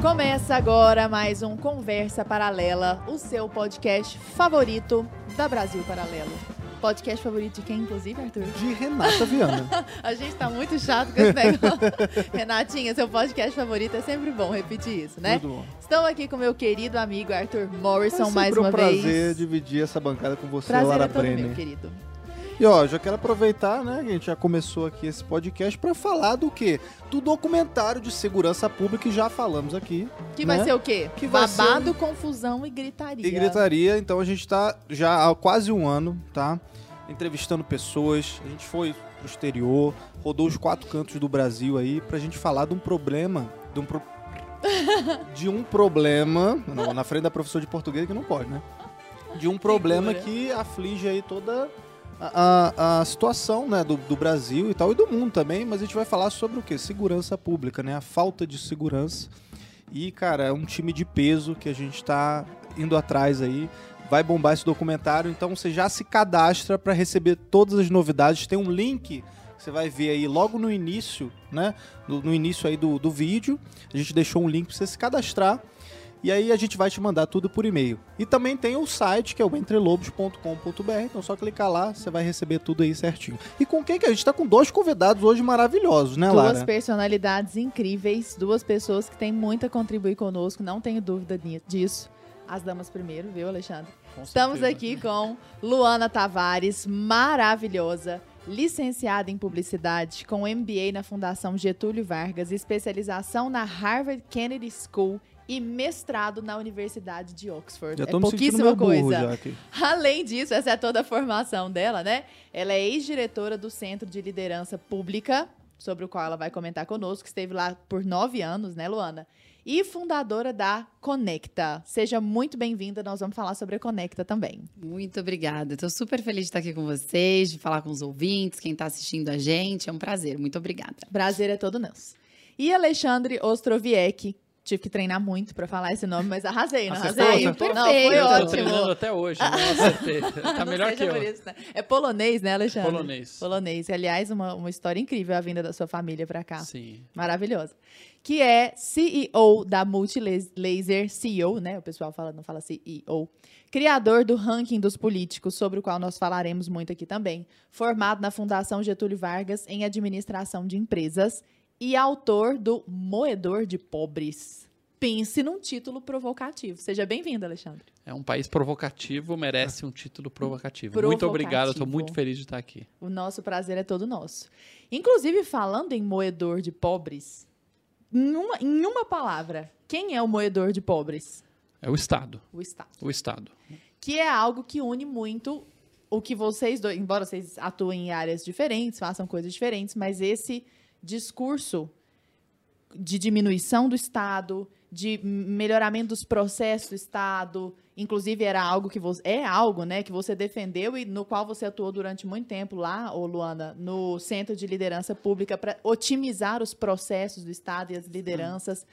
Começa agora mais um Conversa Paralela, o seu podcast favorito da Brasil Paralelo. Podcast favorito de quem, inclusive, Arthur? De Renata Viana. A gente tá muito chato com esse negócio. Renatinha, seu podcast favorito é sempre bom repetir isso, né? Tudo bom. Estou aqui com meu querido amigo Arthur Morrison É mais uma um prazer vez. dividir essa bancada com você, Prazer Lara é todo Brenner. meu, querido. E ó, já quero aproveitar, né, que a gente já começou aqui esse podcast pra falar do quê? Do documentário de segurança pública que já falamos aqui. Que né? vai ser o quê? Que Babado, confusão e gritaria. E gritaria, então a gente tá já há quase um ano, tá? Entrevistando pessoas, a gente foi pro exterior, rodou os quatro cantos do Brasil aí pra gente falar de um problema, de um pro- de um problema, não, na frente da professora de português que não pode, né? De um problema que aflige aí toda a, a- situação, né, do, do Brasil e tal, e do mundo também, mas a gente vai falar sobre o quê? Segurança pública, né? A falta de segurança. E, cara, é um time de peso que a gente tá indo atrás aí. Vai bombar esse documentário, então você já se cadastra para receber todas as novidades. Tem um link que você vai ver aí logo no início, né? No, no início aí do, do vídeo. A gente deixou um link para você se cadastrar. E aí a gente vai te mandar tudo por e-mail. E também tem o site, que é o entrelobos.com.br. Então só clicar lá, você vai receber tudo aí certinho. E com quem que a gente tá com dois convidados hoje maravilhosos, né, Duas Lara? personalidades incríveis, duas pessoas que têm muito a contribuir conosco, não tenho dúvida disso. As damas primeiro, viu, Alexandre? Com Estamos certeza. aqui com Luana Tavares, maravilhosa, licenciada em publicidade, com MBA na Fundação Getúlio Vargas, especialização na Harvard Kennedy School e mestrado na Universidade de Oxford. Já é tô me sentindo pouquíssima meio burro coisa. já aqui. Além disso, essa é toda a formação dela, né? Ela é ex-diretora do Centro de Liderança Pública, sobre o qual ela vai comentar conosco, que esteve lá por nove anos, né, Luana? E fundadora da Conecta. Seja muito bem-vinda, nós vamos falar sobre a Conecta também. Muito obrigada. Estou super feliz de estar aqui com vocês, de falar com os ouvintes, quem está assistindo a gente. É um prazer. Muito obrigada. Prazer é todo nosso. E Alexandre Ostroviec. Tive que treinar muito pra falar esse nome, mas arrasei, não Acertou, arrasei? acertou? Não, foi Perfeito. Eu tô ótimo. treinando até hoje, não acertei. Tá Não melhor que eu. isso, né? É polonês, né, Alexandre? Polonês. Polonês. Aliás, uma, uma história incrível a vinda da sua família pra cá. Sim. Maravilhosa. Que é CEO da Multilaser, CEO, né? O pessoal fala, não fala CEO. Criador do ranking dos políticos, sobre o qual nós falaremos muito aqui também. Formado na Fundação Getúlio Vargas em Administração de Empresas. E autor do Moedor de Pobres. Pense num título provocativo. Seja bem-vindo, Alexandre. É um país provocativo, merece um título provocativo. Muito Provocativo. obrigado, estou muito feliz de estar aqui. O nosso prazer é todo nosso. Inclusive, falando em moedor de pobres, em uma, em uma palavra, quem é o moedor de pobres? É o Estado. O Estado. O Estado. Que é algo que une muito o que vocês dois, embora vocês atuem em áreas diferentes, façam coisas diferentes, mas esse discurso de diminuição do Estado, de melhoramento dos processos do Estado, inclusive era algo que você é algo, né, que você defendeu e no qual você atuou durante muito tempo lá, ô Luana, no Centro de Liderança Pública para otimizar os processos do Estado e as lideranças.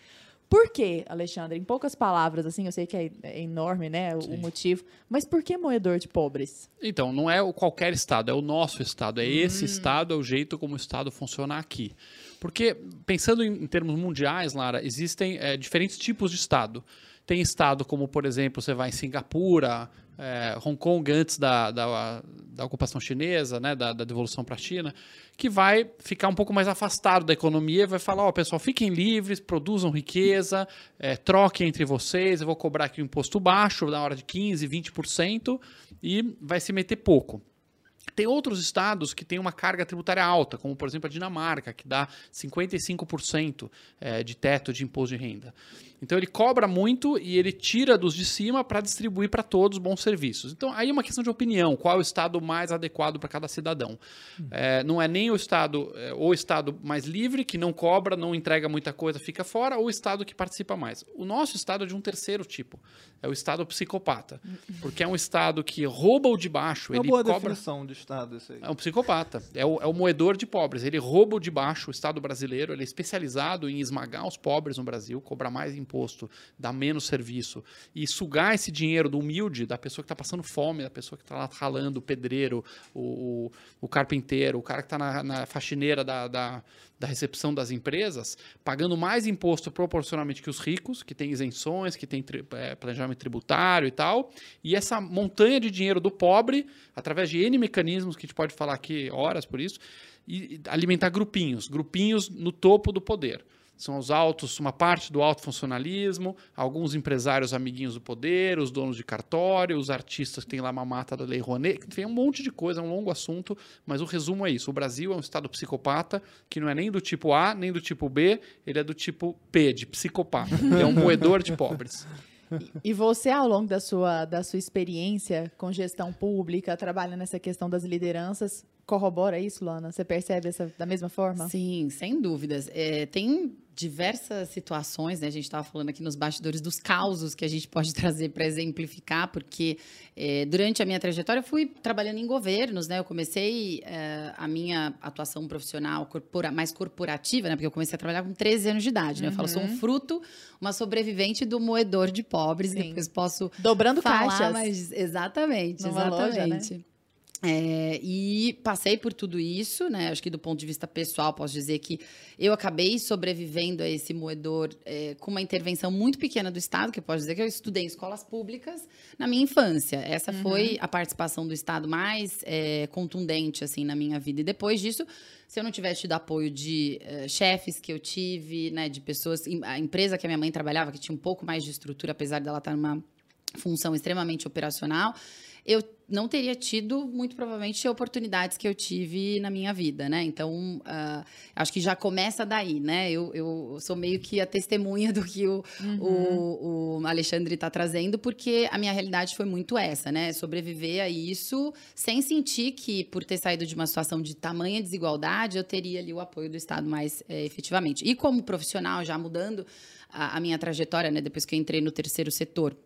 Por quê, Alexandre? Em poucas palavras, assim, eu sei que é, é enorme, né, o, Sim. motivo, mas por que moedor de pobres? Então, não é o qualquer Estado, é o nosso Estado. É Hum. esse Estado, é o jeito como o Estado funciona aqui. Porque, pensando em, em termos mundiais, Lara, existem eh, diferentes tipos de Estado. Tem Estado como, por exemplo, você vai em Singapura, eh, Hong Kong antes da, da, da ocupação chinesa, né, da, da devolução para a China, que vai ficar um pouco mais afastado da economia e vai falar, ó, pessoal, fiquem livres, produzam riqueza, eh, troquem entre vocês, eu vou cobrar aqui um imposto baixo, na hora de 15%, 20%, e vai se meter pouco. Tem outros estados que têm uma carga tributária alta, como por exemplo a Dinamarca, que dá 55% eh, de teto de imposto de renda. Então ele cobra muito e ele tira dos de cima para distribuir para todos bons serviços. Então aí é uma questão de opinião, qual é o estado mais adequado para cada cidadão. Eh, não é nem o estado, ou o estado mais livre, que não cobra, não entrega muita coisa, fica fora, ou o estado que participa mais. O nosso estado é de um terceiro tipo, é o estado psicopata, porque é um estado que rouba o de baixo, É uma ele boa cobra... definição de Estado isso aí. É um psicopata. É o, é o moedor de pobres. Ele rouba o de baixo. O Estado brasileiro ele é especializado em esmagar os pobres no Brasil, cobrar mais imposto imposto, dar menos serviço e sugar esse dinheiro do humilde, da pessoa que está passando fome, da pessoa que está lá ralando, o pedreiro, o, o, o carpinteiro, o cara que está na, na, faxineira da, da, da, recepção das empresas, pagando mais imposto proporcionalmente que os ricos, que tem isenções, que tem tri, é, planejamento tributário e tal, e essa montanha de dinheiro do pobre, através de N mecanismos que a gente pode falar aqui horas por isso, e alimentar grupinhos, grupinhos no topo do poder. São os altos, uma parte do alto funcionalismo, alguns empresários amiguinhos do poder, os donos de cartório, os artistas que têm lá uma mata da Lei Rouanet, tem um monte de coisa, é um longo assunto, mas o resumo é isso. O Brasil é um estado psicopata que não é nem do tipo A, nem do tipo B, ele é do tipo P, de psicopata. é um moedor de pobres. E você, ao longo da sua, da sua experiência com gestão pública, trabalhando nessa questão das lideranças, corrobora isso, Lana? Você percebe essa da mesma forma? Sim, sem dúvidas. É, tem diversas situações, né? A gente estava falando aqui nos bastidores dos causos que a gente pode trazer para exemplificar, porque é, durante a minha trajetória eu fui trabalhando em governos, né? Eu comecei é, a minha atuação profissional corpora, mais corporativa, né? Porque eu comecei a trabalhar com 13 anos de idade, né? Eu falo, sou um uhum. fruto, uma sobrevivente do moedor de pobres, Sim. depois posso dobrando falar, caixas. Mas, exatamente, Numa exatamente. Loja, né? É, e passei por tudo isso, né? Acho que do ponto de vista pessoal, posso dizer que eu acabei sobrevivendo a esse moedor é, com uma intervenção muito pequena do Estado, que eu posso dizer que eu estudei em escolas públicas na minha infância. Essa uhum. foi a participação do Estado mais é, contundente, assim, na minha vida. E depois disso, se eu não tivesse tido apoio de uh, chefes que eu tive, né? De pessoas... A empresa que a minha mãe trabalhava, que tinha um pouco mais de estrutura, apesar dela estar numa função extremamente operacional eu não teria tido, muito provavelmente, oportunidades que eu tive na minha vida, né? Então, uh, acho que já começa daí, né? Eu, eu sou meio que a testemunha do que o, uhum. o, o Alexandre está trazendo, porque a minha realidade foi muito essa, né? Sobreviver a isso sem sentir que, por ter saído de uma situação de tamanha desigualdade, eu teria ali o apoio do Estado mais é, efetivamente. E como profissional, já mudando a, a minha trajetória, né? Depois que eu entrei no terceiro setor,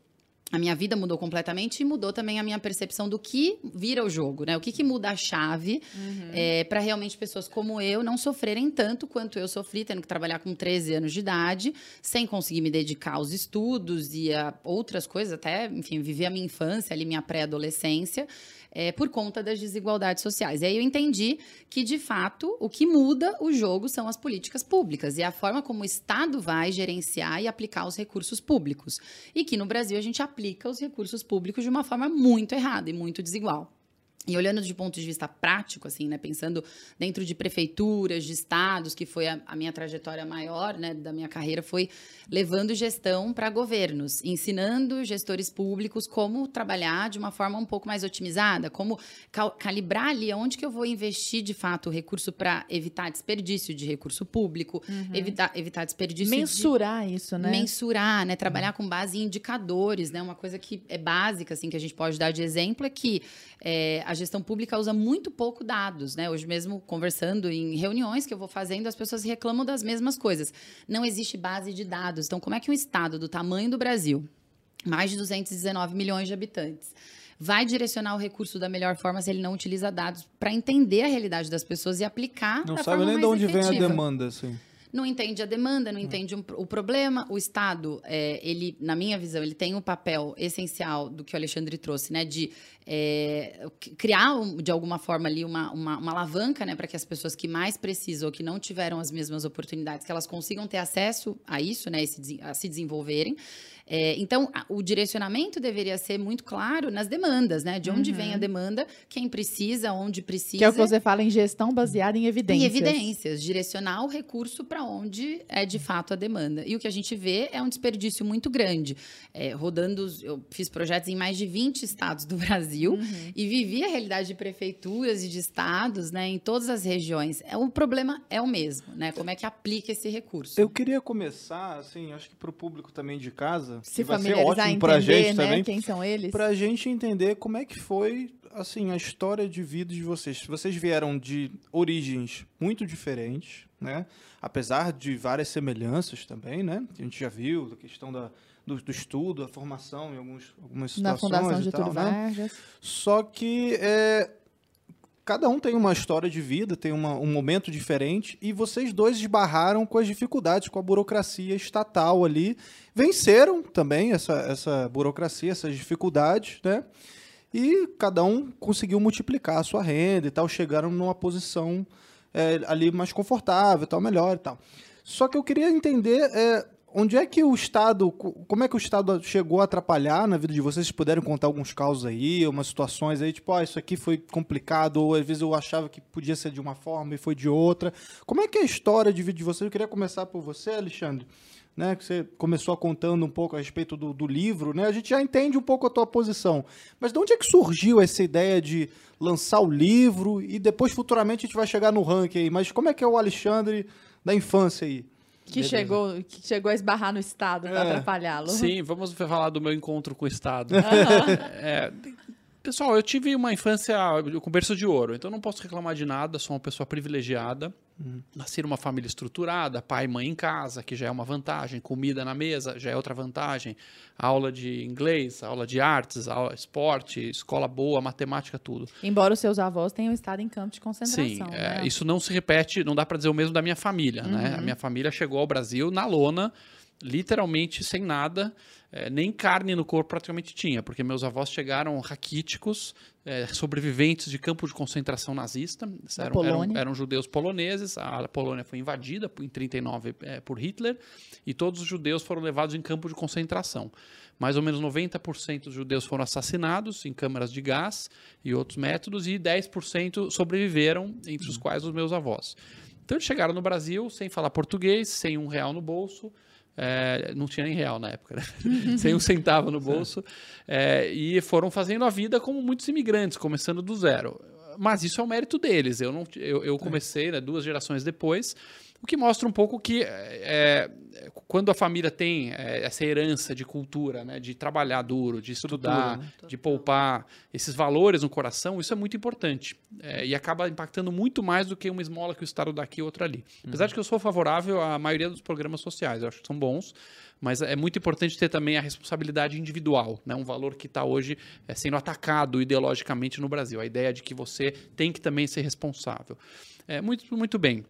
a minha vida mudou completamente e mudou também a minha percepção do que vira o jogo, né? O que, que muda a chave uhum. é, para realmente pessoas como eu não sofrerem tanto quanto eu sofri, tendo que trabalhar com 13 anos de idade, sem conseguir me dedicar aos estudos e a outras coisas, até, enfim, viver a minha infância, ali, minha pré-adolescência é, por conta das desigualdades sociais. E aí eu entendi que, de fato, o que muda o jogo são as políticas públicas e a forma como o Estado vai gerenciar e aplicar os recursos públicos. E que no Brasil a gente aplica os recursos públicos de uma forma muito errada e muito desigual. E olhando de ponto de vista prático, assim, né, pensando dentro de prefeituras, de estados, que foi a, a minha trajetória maior, né, da minha carreira, foi levando gestão para governos, ensinando gestores públicos como trabalhar de uma forma um pouco mais otimizada, como cal calibrar ali onde que eu vou investir de fato o recurso para evitar desperdício de recurso público, uhum. evitar, evitar desperdício mensurar de, isso, né? Mensurar, né, trabalhar com base em indicadores, né, uma coisa que é básica assim que a gente pode dar de exemplo é que é, a gestão pública usa muito pouco dados, né? Hoje mesmo, conversando em reuniões que eu vou fazendo, as pessoas reclamam das mesmas coisas. Não existe base de dados. Então, como é que um estado do tamanho do Brasil, mais de 219 milhões de habitantes, vai direcionar o recurso da melhor forma se ele não utiliza dados para entender a realidade das pessoas e aplicar Não sabe nem de onde efetiva. vem a demanda, assim não entende a demanda, não entende um, o problema. O Estado, é, ele, na minha visão, ele tem um papel essencial do que o Alexandre trouxe, né? De é, criar, de alguma forma, ali uma, uma, uma alavanca, né? Para que as pessoas que mais precisam ou que não tiveram as mesmas oportunidades, que elas consigam ter acesso a isso, né? A se desenvolverem. É, então, o direcionamento deveria ser muito claro nas demandas, né? De onde uhum. vem a demanda, quem precisa, onde precisa. Que é o que você fala em gestão baseada em evidências. Em evidências. Direcionar o recurso para onde é de fato a demanda. E o que a gente vê é um desperdício muito grande. É, rodando, eu fiz projetos em mais de 20 estados do Brasil uhum. e vivi a realidade de prefeituras e de estados, né? Em todas as regiões. É, o problema é o mesmo, né? Como é que aplica esse recurso? Eu queria começar, assim, acho que para o público também de casa, se vai ser ótimo para a gente né, também. Quem são eles? Para a gente entender como é que foi assim a história de vida de vocês. Vocês vieram de origens muito diferentes, né? Apesar de várias semelhanças também, né? A gente já viu a questão da do, do, estudo, a formação em alguns, algumas situações Na Fundação e Getúlio tal, Vargas. Né? Só que é, cada um tem uma história de vida, tem uma, um momento diferente, e vocês dois esbarraram com as dificuldades, com a burocracia estatal ali. Venceram também essa, essa burocracia, essas dificuldades, né? E cada um conseguiu multiplicar a sua renda e tal, chegaram numa posição é, ali mais confortável, tal, melhor e tal. Só que eu queria entender é, onde é que o Estado, como é que o Estado chegou a atrapalhar na vida de vocês? Se puderem contar alguns casos aí, umas situações aí, tipo, ah, isso aqui foi complicado, ou às vezes eu achava que podia ser de uma forma e foi de outra. Como é que é a história de vida de vocês? Eu queria começar por você, Alexandre. Né, que você começou contando um pouco a respeito do, do, livro, né? A gente já entende um pouco a tua posição. Mas de onde é que surgiu essa ideia de lançar o livro e depois futuramente a gente vai chegar no ranking aí? Mas como é que é o Alexandre da infância aí? Que chegou, que chegou a esbarrar no Estado para é. atrapalhá-lo. Sim, vamos falar do meu encontro com o Estado. é, pessoal, eu tive uma infância com berço de ouro, então não posso reclamar de nada, sou uma pessoa privilegiada. Uhum. Nasci numa família estruturada, pai e mãe em casa, que já é uma vantagem, comida na mesa já é outra vantagem, aula de inglês, aula de artes, aula, esporte, escola boa, matemática, tudo. Embora os seus avós tenham estado em campo de concentração. Sim, né? é, isso não se repete, não dá para dizer o mesmo da minha família. Uhum. Né? A minha família chegou ao Brasil na lona, literalmente sem nada, é, nem carne no corpo praticamente tinha, porque meus avós chegaram raquíticos, é, sobreviventes de campo de concentração nazista, eram, eram, eram, judeus poloneses, a Polônia foi invadida em 39 é, por Hitler, e todos os judeus foram levados em campo de concentração. Mais ou menos 90% dos judeus foram assassinados em câmaras de gás e outros métodos, e 10% sobreviveram, entre os quais os meus avós. Então eles chegaram no Brasil sem falar português, sem um real no bolso, é, não tinha nem real na época, né? sem um centavo no bolso, é, e foram fazendo a vida como muitos imigrantes, começando do zero. Mas isso é o mérito deles. Eu, não, eu, eu comecei né, duas gerações depois, o que mostra um pouco que é, quando a família tem é, essa herança de cultura, né, de trabalhar duro, de estudar, né? de poupar esses valores no coração, isso é muito importante. É, e acaba impactando muito mais do que uma esmola que o Estado dá aqui e outra ali. Apesar uhum. de que eu sou favorável à maioria dos programas sociais, eu acho que são bons, mas é muito importante ter também a responsabilidade individual, né? um valor que está hoje é, sendo atacado ideologicamente no Brasil. A ideia de que você tem que também ser responsável. É, muito, muito bem.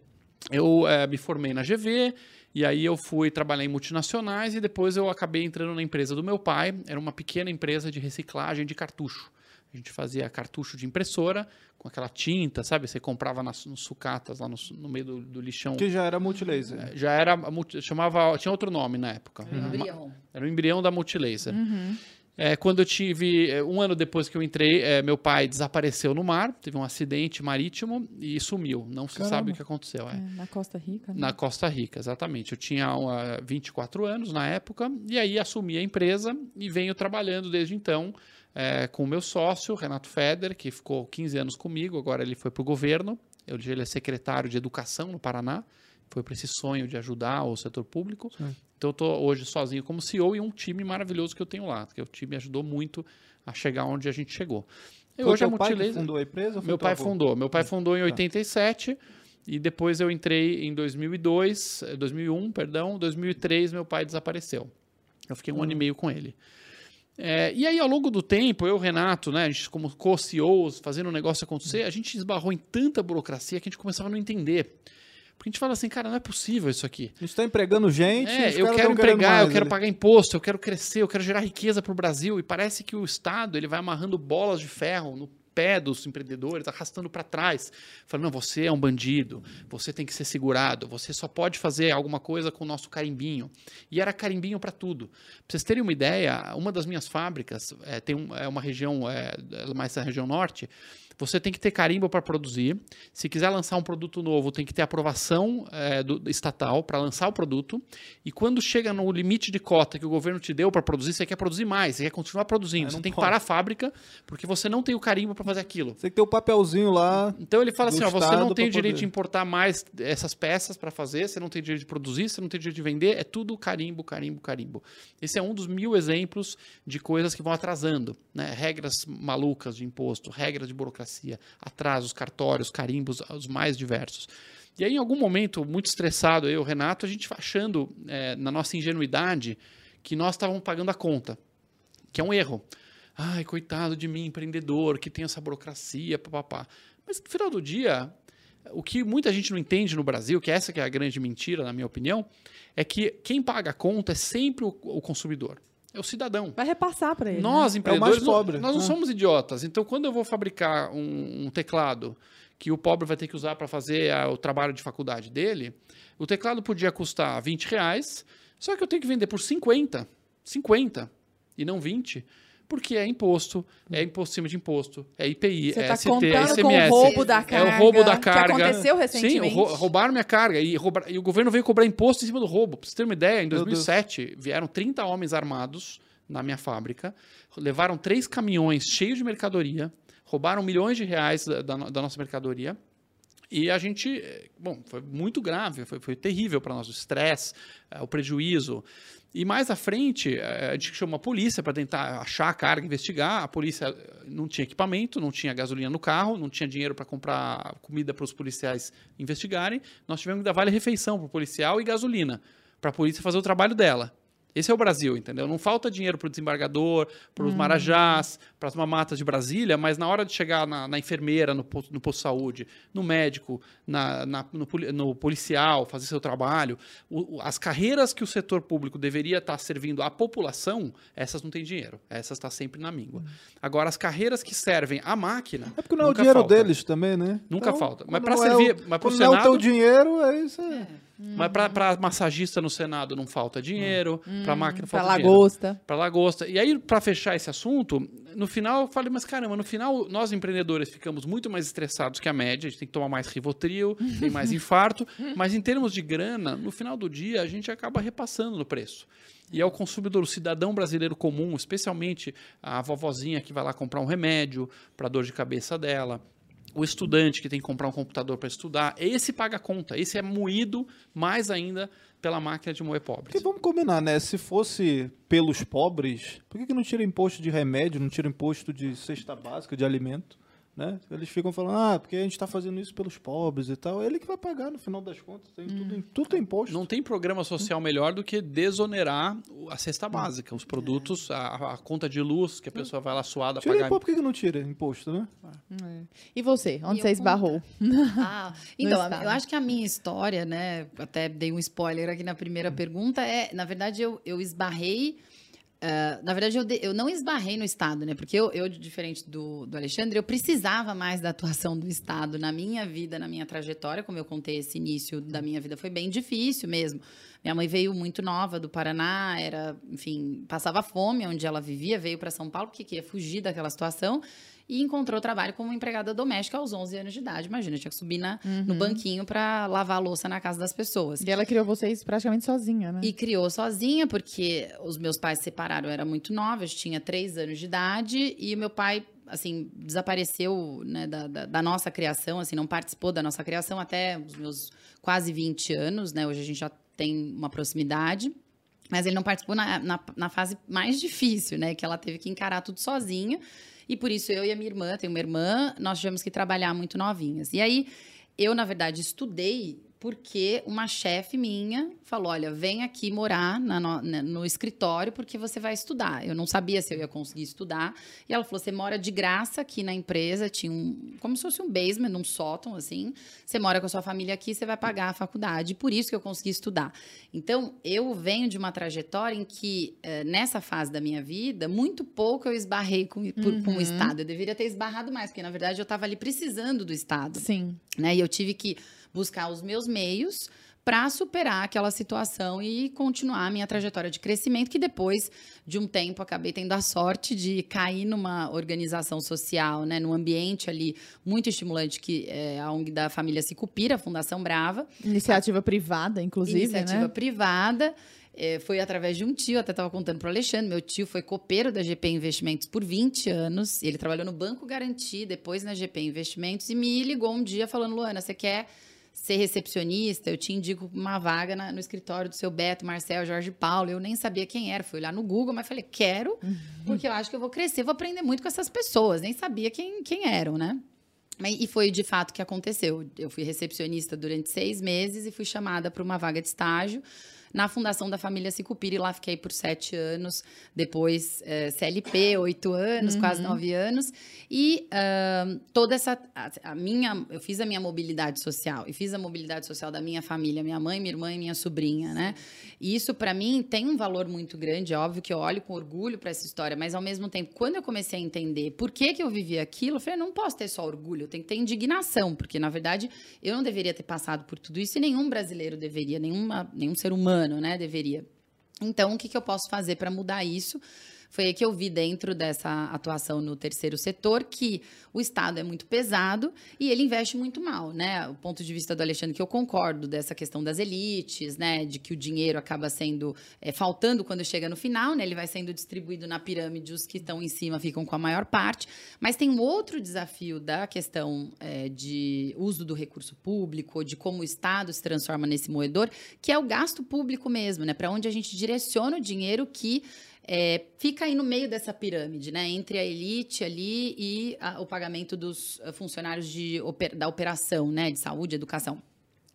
Eu é, me formei na GV, e aí eu fui trabalhar em multinacionais e depois eu acabei entrando na empresa do meu pai. Era uma pequena empresa de reciclagem de cartucho. A gente fazia cartucho de impressora com aquela tinta, sabe? Você comprava nas, nos sucatas lá no, no meio do, do, lixão. Que já era multilaser. É, já era, chamava, tinha outro nome na época. Era, uhum. embrião. era o embrião da multilaser. Uhum. É, quando eu tive, é, um ano depois que eu entrei, é, meu pai desapareceu no mar, teve um acidente marítimo e sumiu. Não se Caramba. sabe o que aconteceu. É. é. na Costa Rica, né? Na Costa Rica, exatamente. Eu tinha uh, 24 anos na época, e aí assumi a empresa e venho trabalhando desde então é, com o meu sócio, Renato Feder, que ficou 15 anos comigo, agora ele foi para o governo. Hoje ele é secretário de Educação no Paraná foi para esse sonho de ajudar o setor público. Sim. Então eu estou hoje sozinho como CEO e um time maravilhoso que eu tenho lá, que o time ajudou muito a chegar onde a gente chegou. E foi hoje a pai que fundou a empresa? Meu pai fundou. Meu pai fundou em 87 tá. e depois eu entrei em 2002, 2001, eh, perdão, 2003 meu pai desapareceu. Eu fiquei um uhum. ano e meio com ele. É, e aí, ao longo do tempo, eu e o Renato, né, a gente como co-CEOs, fazendo o negócio acontecer, a gente esbarrou em tanta burocracia que a gente começava a não entender. Porque a gente fala assim, cara, não é possível isso aqui. A gente está empregando gente. É, eu quero empregar, eu quero pagar imposto, eu quero crescer, eu quero gerar riqueza para o Brasil. E parece que o Estado ele vai amarrando bolas de ferro no pé dos empreendedores, arrastando para trás, falando: não, você é um bandido, você tem que ser segurado, você só pode fazer alguma coisa com o nosso carimbinho. E era carimbinho para tudo. Para vocês terem uma ideia, uma das minhas fábricas é, tem um, é uma região, é, mais na região norte, você tem que ter carimbo para produzir. Se quiser lançar um produto novo, tem que ter aprovação é, do, estatal para lançar o produto. E quando chega no limite de cota que o governo te deu para produzir, você quer produzir mais, você quer continuar produzindo. Você tem pode. que parar a fábrica porque você não tem o carimbo para fazer aquilo. Você tem que ter o papelzinho lá. Então ele fala assim: ó, você não tem o direito poder. de importar mais essas peças para fazer, você não tem direito de produzir, você não tem direito de vender. É tudo carimbo, carimbo, carimbo. Esse é um dos mil exemplos de coisas que vão atrasando. Né? Regras malucas de imposto, regras de burocracia burocracia, atrasos, cartórios, carimbos, os mais diversos. E aí, em algum momento, muito estressado, eu o Renato, a gente achando, é, na nossa ingenuidade, que nós estávamos pagando a conta, que é um erro. ai, coitado de mim, empreendedor, que tem essa burocracia, papapá. Mas no final do dia, o que muita gente não entende no Brasil, que essa que é a grande mentira, na minha opinião, é que quem paga a conta é sempre o, o consumidor. É o cidadão. Vai repassar para ele. Nós, né? empreendedores, é o mais pobre. nós não Ah. somos idiotas. Então, quando eu vou fabricar um, um teclado que o pobre vai ter que usar para fazer a- o trabalho de faculdade dele, o teclado podia custar 20 reais, só que eu tenho que vender por 50. 50 e não 20. Porque é imposto, é imposto em cima de imposto, é IPI, Você é está ST, é com o SMS. roubo da É carga. o roubo da carga. Que aconteceu Sim, recentemente. rou- roubaram minha carga. E, roubar- e o governo veio cobrar imposto em cima do roubo. Pra você ter uma ideia, em Meu Deus. 2007, vieram 30 homens armados na minha fábrica, levaram três caminhões cheios de mercadoria, roubaram milhões de reais da, da da nossa mercadoria. E a gente, eh, bom, foi muito grave, foi, foi terrível para nós, o estresse, eh, o prejuízo. E mais à frente, eh, a gente chamou a polícia para tentar achar a carga, investigar. A polícia eh, não tinha equipamento, não tinha gasolina no carro, não tinha dinheiro para comprar comida para os policiais investigarem. Nós tivemos que dar vale-refeição para o policial e gasolina, para a polícia fazer o trabalho dela. Esse é o Brasil, entendeu? Não falta dinheiro para o desembargador, para os marajás, para as mamatas de Brasília, mas na hora de chegar na, na enfermeira, no posto, no posto de saúde, no médico, na, na- no, no policial, fazer seu trabalho, o- as carreiras que o setor público deveria estar servindo à população, essas não têm dinheiro. Essas estão sempre na míngua. Agora, as carreiras que servem à máquina. É porque não é o dinheiro falta. deles também, né? Nunca falta. Mas não é servir- o- mas pro quando não é o teu Senado- dinheiro, é isso. Aí. Mas para massagista no Senado não falta dinheiro, para máquina Pra falta dinheiro. lagosta. para lagosta. E aí, para fechar esse assunto, no final eu falei, mas caramba, no final nós empreendedores ficamos muito mais estressados que a média, a gente tem que tomar mais Rivotril, tem mais infarto, mas em termos de grana, no final do dia a gente acaba repassando no preço. E é o consumidor, o cidadão brasileiro comum, especialmente a vovozinha que vai lá comprar um remédio para dor de cabeça dela, o estudante que tem que comprar um computador para estudar, esse paga a conta, esse é moído mais ainda pela máquina de moer pobres. Porque vamos combinar, né? Se fosse pelos pobres, por que, que não tira imposto de remédio, não tira imposto de cesta básica, de alimento? Né? Eles ficam falando, ah, porque a gente está fazendo isso pelos pobres e tal. É ele que vai pagar no final das contas. Tem tudo, tudo tem imposto. Não tem programa social melhor do que desonerar a cesta básica, os produtos, a, a conta de luz que a pessoa vai lá suada Tira pagar. imposto, por que, não tira imposto, né? E você? Onde E você esbarrou? Ah, então, estado. eu acho que a minha história, né? Até dei um spoiler aqui na primeira pergunta, é, na verdade, eu, eu esbarrei. Ah, na verdade, eu, de- eu não esbarrei no Estado, né? Porque eu, eu, diferente do, do Alexandre, eu precisava mais da atuação do Estado na minha vida, na minha trajetória. Como eu contei, esse início da minha vida foi bem difícil mesmo. Minha mãe veio muito nova do Paraná, era, enfim, passava fome onde ela vivia, veio para São Paulo porque queria fugir daquela situação e encontrou trabalho como empregada doméstica aos 11 anos de idade. Imagina, tinha que subir na, no banquinho para lavar a louça na casa das pessoas. E ela criou vocês praticamente sozinha, né? E criou sozinha, porque os meus pais se separaram, eu era muito nova, eu tinha três anos de idade, e o meu pai, assim, desapareceu né, da, da, da nossa criação, assim, não participou da nossa criação até os meus quase 20 anos, né? Hoje a gente já tem uma proximidade. Mas ele não participou na, na, na fase mais difícil, né? Que ela teve que encarar tudo sozinha. E por isso eu e a minha irmã, tenho uma irmã, nós tivemos que trabalhar muito novinhas. E aí, eu, na verdade, estudei porque uma chefe minha falou: olha, vem aqui morar na no, na- no escritório porque você vai estudar. Eu não sabia se eu ia conseguir estudar. E ela falou: você mora de graça aqui na empresa, tinha um. como se fosse um basement, um sótão, assim. Você mora com a sua família aqui, você vai pagar a faculdade. E por isso que eu consegui estudar. Então, eu venho de uma trajetória em que, eh, nessa fase da minha vida, muito pouco eu esbarrei com, por- com o Estado. Eu deveria ter esbarrado mais, porque, na verdade, eu estava ali precisando do Estado Sim. né? E eu tive que buscar os meus meios para superar aquela situação e continuar a minha trajetória de crescimento, que depois de um tempo acabei tendo a sorte de cair numa organização social, né, num ambiente ali muito estimulante que é a ONG da família Sicupira, a Fundação Brava, Iniciativa privada, inclusive, iniciativa né? privada. É, foi através de um tio, até estava contando para o Alexandre. Meu tio foi copeiro da GP Investimentos por 20 anos. Ele trabalhou no Banco Garanti, depois na GP Investimentos, e me ligou um dia falando: Luana, você quer ser recepcionista? Eu te indico uma vaga na- no escritório do seu Beto, Marcel, Jorge Paulo. Eu nem sabia quem era. Fui lá no Google, mas falei: quero, porque eu acho que eu vou crescer, vou aprender muito com essas pessoas. Nem sabia quem, quem eram, né? E foi de fato que aconteceu. Eu fui recepcionista durante seis meses e fui chamada para uma vaga de estágio. Na fundação da família Sicupira, e lá fiquei por sete anos, depois é, eh, CLP, oito anos, uhum. quase nove anos, e uh, toda essa, a, a, minha, eu fiz a minha mobilidade social, e fiz a mobilidade social da minha família, minha mãe, minha irmã e minha sobrinha, né, e isso para mim tem um valor muito grande, é óbvio que eu olho com orgulho para essa história, mas ao mesmo tempo, quando eu comecei a entender por que que eu vivi aquilo, eu falei, não posso ter só orgulho, eu tenho que ter indignação, porque na verdade eu não deveria ter passado por tudo isso e nenhum brasileiro deveria, nenhuma, nenhum ser humano, né, deveria. Então, o que, que eu posso fazer para mudar isso? Foi aí que eu vi dentro dessa atuação no terceiro setor que o Estado é muito pesado e ele investe muito mal, né? O ponto de vista do Alexandre que eu concordo dessa questão das elites, né? De que o dinheiro acaba sendo é, faltando quando chega no final, né? Ele vai sendo distribuído na pirâmide, os que estão em cima ficam com a maior parte. Mas tem um outro desafio da questão é, de uso do recurso público, de como o Estado se transforma nesse moedor, que é o gasto público mesmo, né? Para onde a gente direciona o dinheiro que é, fica aí no meio dessa pirâmide, né? Entre a elite ali e a, o pagamento dos eh, funcionários de, da operação, né? De saúde, educação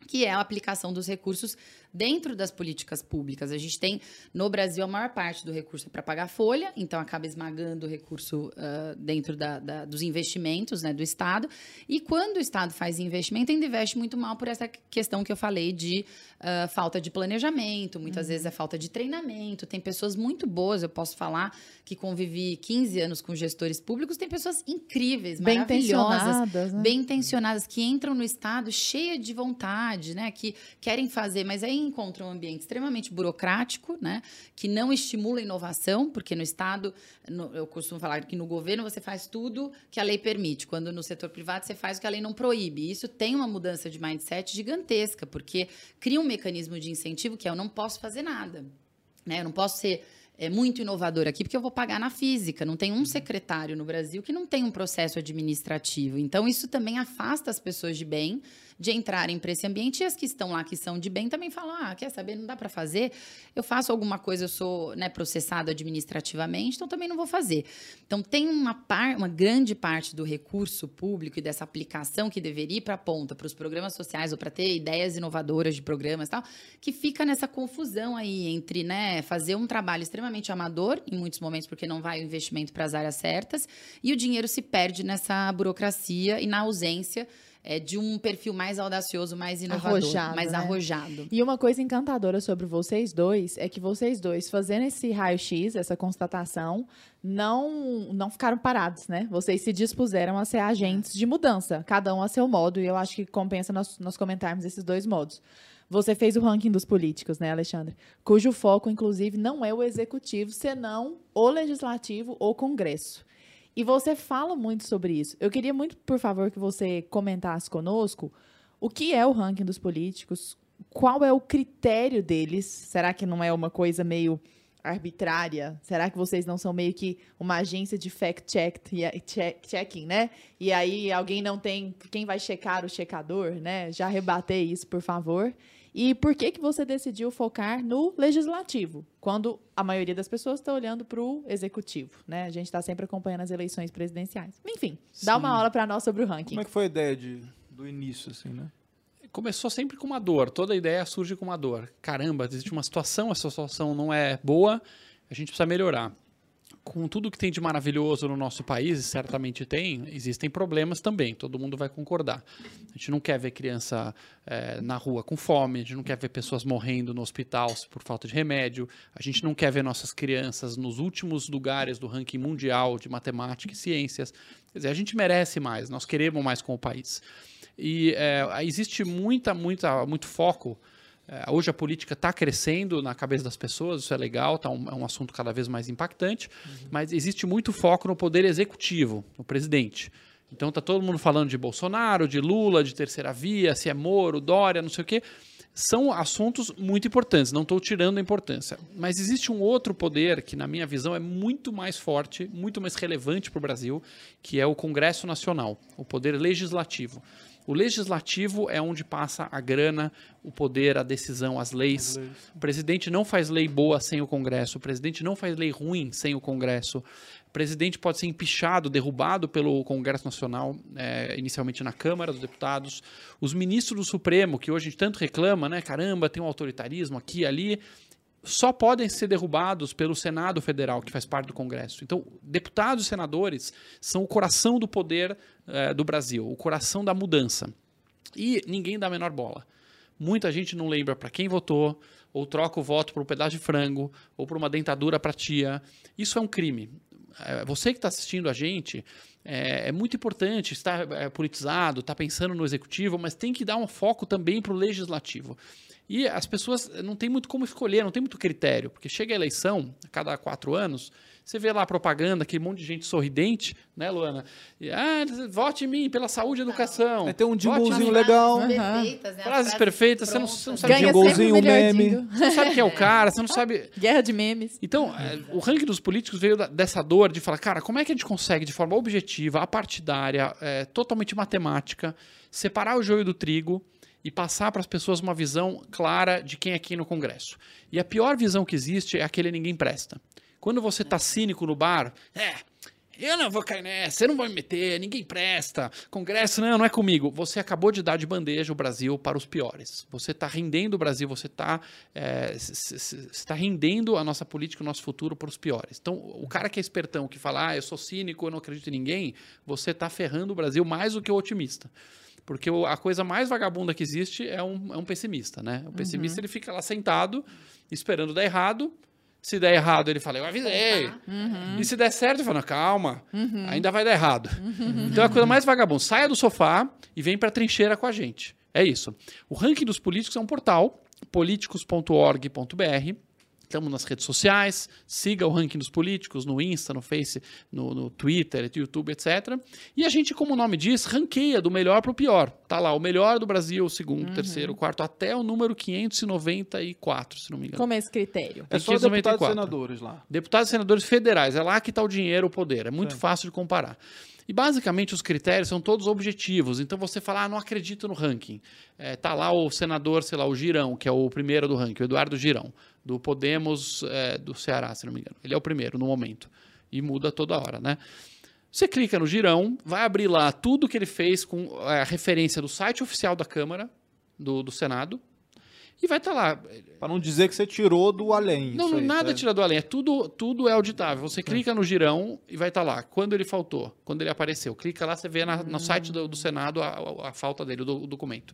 que é a aplicação dos recursos dentro das políticas públicas. A gente tem, no Brasil, a maior parte do recurso é para pagar folha, então acaba esmagando o recurso uh, dentro da, da, dos investimentos né, do Estado. E quando o Estado faz investimento, ainda investe muito mal por essa questão que eu falei de uh, falta de planejamento, muitas uhum. vezes é falta de treinamento. Tem pessoas muito boas, eu posso falar que convivi 15 anos com gestores públicos, tem pessoas incríveis, bem maravilhosas, né? bem intencionadas, que entram no Estado cheia de vontade, né, que querem fazer, mas aí encontra um ambiente extremamente burocrático, né, que não estimula a inovação, porque no Estado, no, eu costumo falar que no governo você faz tudo que a lei permite, quando no setor privado você faz o que a lei não proíbe. Isso tem uma mudança de mindset gigantesca, porque cria um mecanismo de incentivo que é eu não posso fazer nada. Né? Eu não posso ser é muito inovador aqui, porque eu vou pagar na física. Não tem um secretário no Brasil que não tem um processo administrativo. Então, isso também afasta as pessoas de bem de entrarem para esse ambiente. E as que estão lá, que são de bem, também falam: ah, quer saber, não dá para fazer. Eu faço alguma coisa, eu sou né, processado administrativamente, então também não vou fazer. Então, tem uma, par, uma grande parte do recurso público e dessa aplicação que deveria ir para a ponta, para os programas sociais ou para ter ideias inovadoras de programas e tal, que fica nessa confusão aí entre né, fazer um trabalho extremamente amador, em muitos momentos, porque não vai o investimento para as áreas certas, e o dinheiro se perde nessa burocracia e na ausência é, de um perfil mais audacioso, mais inovador, arrojado, mais né? arrojado. E uma coisa encantadora sobre vocês dois é que vocês dois, fazendo esse raio-x, essa constatação, não, não ficaram parados, né? Vocês se dispuseram a ser agentes de mudança, cada um a seu modo, e eu acho que compensa nós, nós comentarmos esses dois modos. Você fez o ranking dos políticos, né, Alexandre? Cujo foco, inclusive, não é o executivo, senão o legislativo ou congresso. E você fala muito sobre isso. Eu queria muito, por favor, que você comentasse conosco o que é o ranking dos políticos, qual é o critério deles? Será que não é uma coisa meio arbitrária? Será que vocês não são meio que uma agência de fact-checking, né? E aí alguém não tem. Quem vai checar o checador, né? Já rebater isso, por favor. E por que, que você decidiu focar no legislativo, quando a maioria das pessoas está olhando para o executivo? Né? A gente está sempre acompanhando as eleições presidenciais. Enfim, Sim. dá uma aula para nós sobre o ranking. Como é que foi a ideia de, do início, assim, né? Começou sempre com uma dor. Toda ideia surge com uma dor. Caramba, existe uma situação, essa situação não é boa, a gente precisa melhorar com tudo que tem de maravilhoso no nosso país, e certamente tem, existem problemas também, todo mundo vai concordar. A gente não quer ver criança é, na rua com fome, a gente não quer ver pessoas morrendo no hospital por falta de remédio, a gente não quer ver nossas crianças nos últimos lugares do ranking mundial de matemática e ciências. Quer dizer, a gente merece mais, nós queremos mais com o país. E é, existe muita, muita, muito foco hoje a política está crescendo na cabeça das pessoas, isso é legal, tá um, é um assunto cada vez mais impactante, uhum. mas existe muito foco no poder executivo, no presidente. Então está todo mundo falando de Bolsonaro, de Lula, de terceira via, se é Moro, Dória, não sei o quê. São assuntos muito importantes, não estou tirando a importância. Mas existe um outro poder que, na minha visão, é muito mais forte, muito mais relevante para o Brasil, que é o Congresso Nacional, o poder legislativo. O legislativo é onde passa a grana, o poder, a decisão, as leis. as leis. O presidente não faz lei boa sem o Congresso. O presidente não faz lei ruim sem o Congresso. presidente pode ser empichado, derrubado pelo Congresso Nacional, é, inicialmente na Câmara dos Deputados. Os ministros do Supremo, que hoje a gente tanto reclama, né? Caramba, tem um autoritarismo aqui e ali só podem ser derrubados pelo Senado Federal, que faz parte do Congresso. Então, deputados e senadores são o coração do poder é, do Brasil, o coração da mudança. E ninguém dá a menor bola. Muita gente não lembra para quem votou, ou troca o voto por um pedaço de frango, ou por uma dentadura para tia. Isso é um crime. É, você que está assistindo a gente, é, é, muito importante estar é, politizado, estar tá pensando no executivo, mas tem que dar um foco também para o legislativo. E as pessoas não tem muito como escolher, não tem muito critério, porque chega a eleição, a cada quatro anos, você vê lá a propaganda, aquele monte de gente sorridente, né, Luana? E, ah, vote em mim pela saúde e educação. Vai ter um jinglezinho legal. Frases perfeitas, né? Frases perfeitas, você não, você não sabe. Ganha jinglezinho, meme. Você não sabe quem é o cara, você não sabe... Guerra de memes. Então, é, o ranking dos políticos veio da, dessa dor de falar, cara, como é que a gente consegue, de forma objetiva, apartidária, é, totalmente matemática, separar o joio do trigo e passar para as pessoas uma visão clara de quem é quem no Congresso. E a pior visão que existe é aquele ninguém presta. Quando você está cínico no bar, é, eu não vou cair nessa, eu não vou me meter, ninguém presta, Congresso não, não é comigo. Você acabou de dar de bandeja o Brasil para os piores. Você está rendendo o Brasil, você está é, está rendendo a nossa política, o nosso futuro para os piores. Então, o cara que é espertão, que fala, ah, eu sou cínico, eu não acredito em ninguém, você está ferrando o Brasil mais do que o otimista. Porque a coisa mais vagabunda que existe é um, é um pessimista, né? O pessimista uhum. ele fica lá sentado, esperando dar errado. Se der errado, ele fala, eu avisei. Uhum. E se der certo, ele fala, calma, uhum. ainda vai dar errado. Uhum. Então é a coisa mais vagabunda. Saia do sofá e vem para a trincheira com a gente. É isso. O ranking dos políticos é um portal, políticos.org.br Estamos nas redes sociais, siga o ranking dos políticos no Insta, no Face, no, no Twitter, no YouTube, etc. E a gente, como o nome diz, ranqueia do melhor para o pior. Tá lá, o melhor do Brasil, o segundo, uhum. terceiro, quarto, até o número 594, se não me engano. Como é esse critério? É só deputados e senadores lá. Deputados e senadores federais, é lá que está o dinheiro, o poder. É muito Sim. fácil de comparar. E basicamente os critérios são todos objetivos. Então você fala, ah, não acredito no ranking. É, tá lá o senador, sei lá, o Girão, que é o primeiro do ranking, o Eduardo Girão, do Podemos é, do Ceará, se não me engano. Ele é o primeiro no momento. E muda toda hora, né? Você clica no Girão, vai abrir lá tudo que ele fez com é, a referência do site oficial da Câmara, do, do Senado, e vai estar tá lá. Para não dizer que você tirou do além. Não, aí, nada tá? tira do além. É tudo, tudo é auditável. Você clica no girão e vai estar tá lá. Quando ele faltou, quando ele apareceu. Clica lá, você vê na, no site do, do Senado a, a, a, falta dele, do, documento.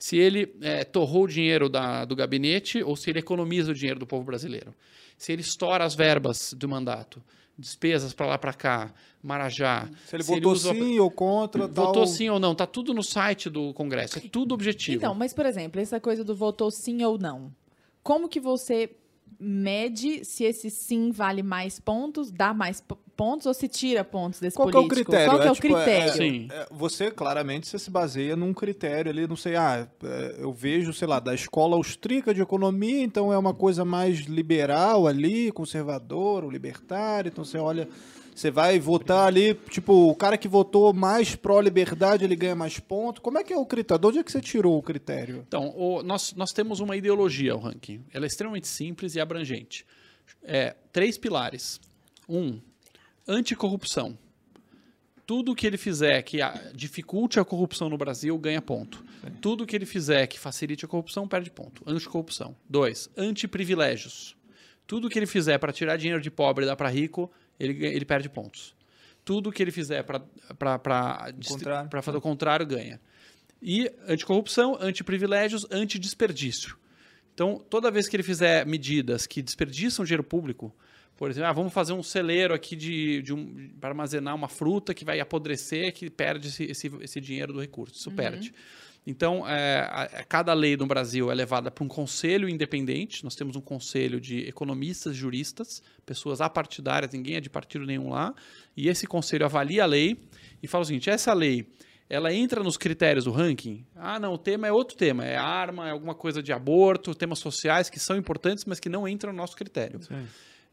Se ele é, torrou o dinheiro da, do gabinete ou se ele economiza o dinheiro do povo brasileiro. Se ele estoura as verbas do mandato despesas para lá para cá, Marajá. Se ele se votou ele usa... sim ou contra, votou tal... sim ou não, tá tudo no site do Congresso, é tudo objetivo. Então, mas por exemplo, essa coisa do votou sim ou não, como que você mede se esse sim vale mais pontos, dá mais pontos ou se tira pontos desse Qual político? É o critério? Qual é, é o tipo, é, critério? É, você, claramente, você se baseia num critério ali, não sei, ah, é, eu vejo, sei lá, da escola austríaca de economia, então é uma coisa mais liberal ali, conservador, libertário, então você olha... Você vai votar ali, tipo, o cara que votou mais pró-liberdade, ele ganha mais pontos. Como é que é o critério? De onde é que você tirou o critério? Então, o, nós, nós temos uma ideologia, o ranking. Ela é extremamente simples e abrangente. É, três pilares. Um, anticorrupção. Tudo que ele fizer que dificulte a corrupção no Brasil ganha ponto. Sim. Tudo que ele fizer que facilite a corrupção perde ponto. Anticorrupção. Dois, antiprivilégios. Tudo que ele fizer para tirar dinheiro de pobre e dar para rico, ele, ele perde pontos. Tudo que ele fizer para fazer o contrário ganha. E anticorrupção, antiprivilégios, antidesperdício. Então, toda vez que ele fizer medidas que desperdiçam dinheiro público, por exemplo, ah, vamos fazer um celeiro aqui de, de um, para armazenar uma fruta que vai apodrecer, que perde esse, esse, esse dinheiro do recurso. Isso uhum. perde. Então, é, a, a, cada lei no Brasil é levada para um conselho independente. Nós temos um conselho de economistas, juristas, pessoas apartidárias, ninguém é de partido nenhum lá. E esse conselho avalia a lei e fala o seguinte: essa lei ela entra nos critérios do ranking. Ah, não, o tema é outro tema, é arma, é alguma coisa de aborto, temas sociais que são importantes, mas que não entram no nosso critério. Sim.